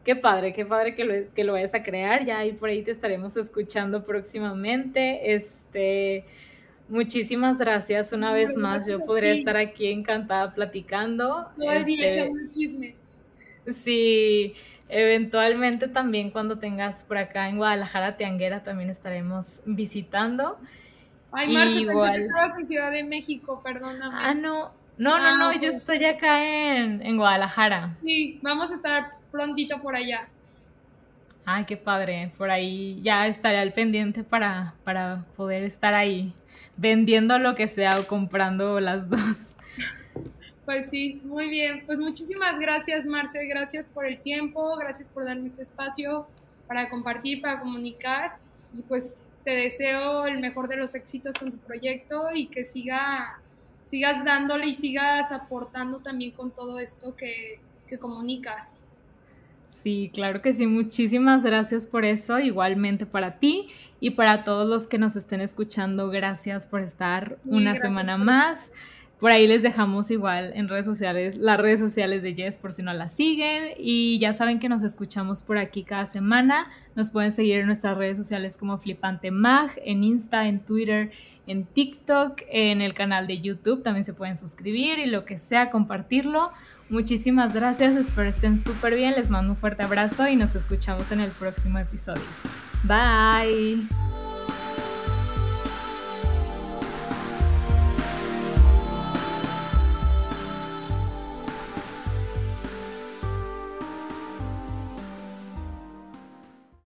Qué padre, qué padre que lo, que lo vayas a crear. Ya ahí por ahí te estaremos escuchando próximamente. Este, muchísimas gracias una vez más. Yo podría estar aquí encantada platicando. No, este, chisme. Sí, eventualmente también cuando tengas por acá en Guadalajara Tianguera también estaremos visitando. Ay, Marta, Igual. pensé que estabas en Ciudad de México, perdóname. Ah, no. No, no, no, ah, yo estoy acá en, en Guadalajara. Sí, vamos a estar prontito por allá. Ay, qué padre. Por ahí ya estaré al pendiente para, para poder estar ahí vendiendo lo que sea o comprando las (laughs) dos. Pues sí, muy bien. Pues muchísimas gracias, Marce. Gracias por el tiempo, gracias por darme este espacio para compartir, para comunicar. Y pues te deseo el mejor de los éxitos con tu proyecto y que siga, sigas dándole y sigas aportando también con todo esto que, que comunicas. Sí, claro que sí. Muchísimas gracias por eso. Igualmente para ti y para todos los que nos estén escuchando. Gracias por estar una semana más. Por ahí les dejamos igual en redes sociales, las redes sociales de Jess por si no la siguen. Y ya saben que nos escuchamos por aquí cada semana. Nos pueden seguir en nuestras redes sociales como Flipante Mag, en Insta, en Twitter, en TikTok, en el canal de YouTube. También se pueden suscribir y lo que sea, compartirlo. Muchísimas gracias, espero estén súper bien, les mando un fuerte abrazo y nos escuchamos en el próximo episodio. Bye.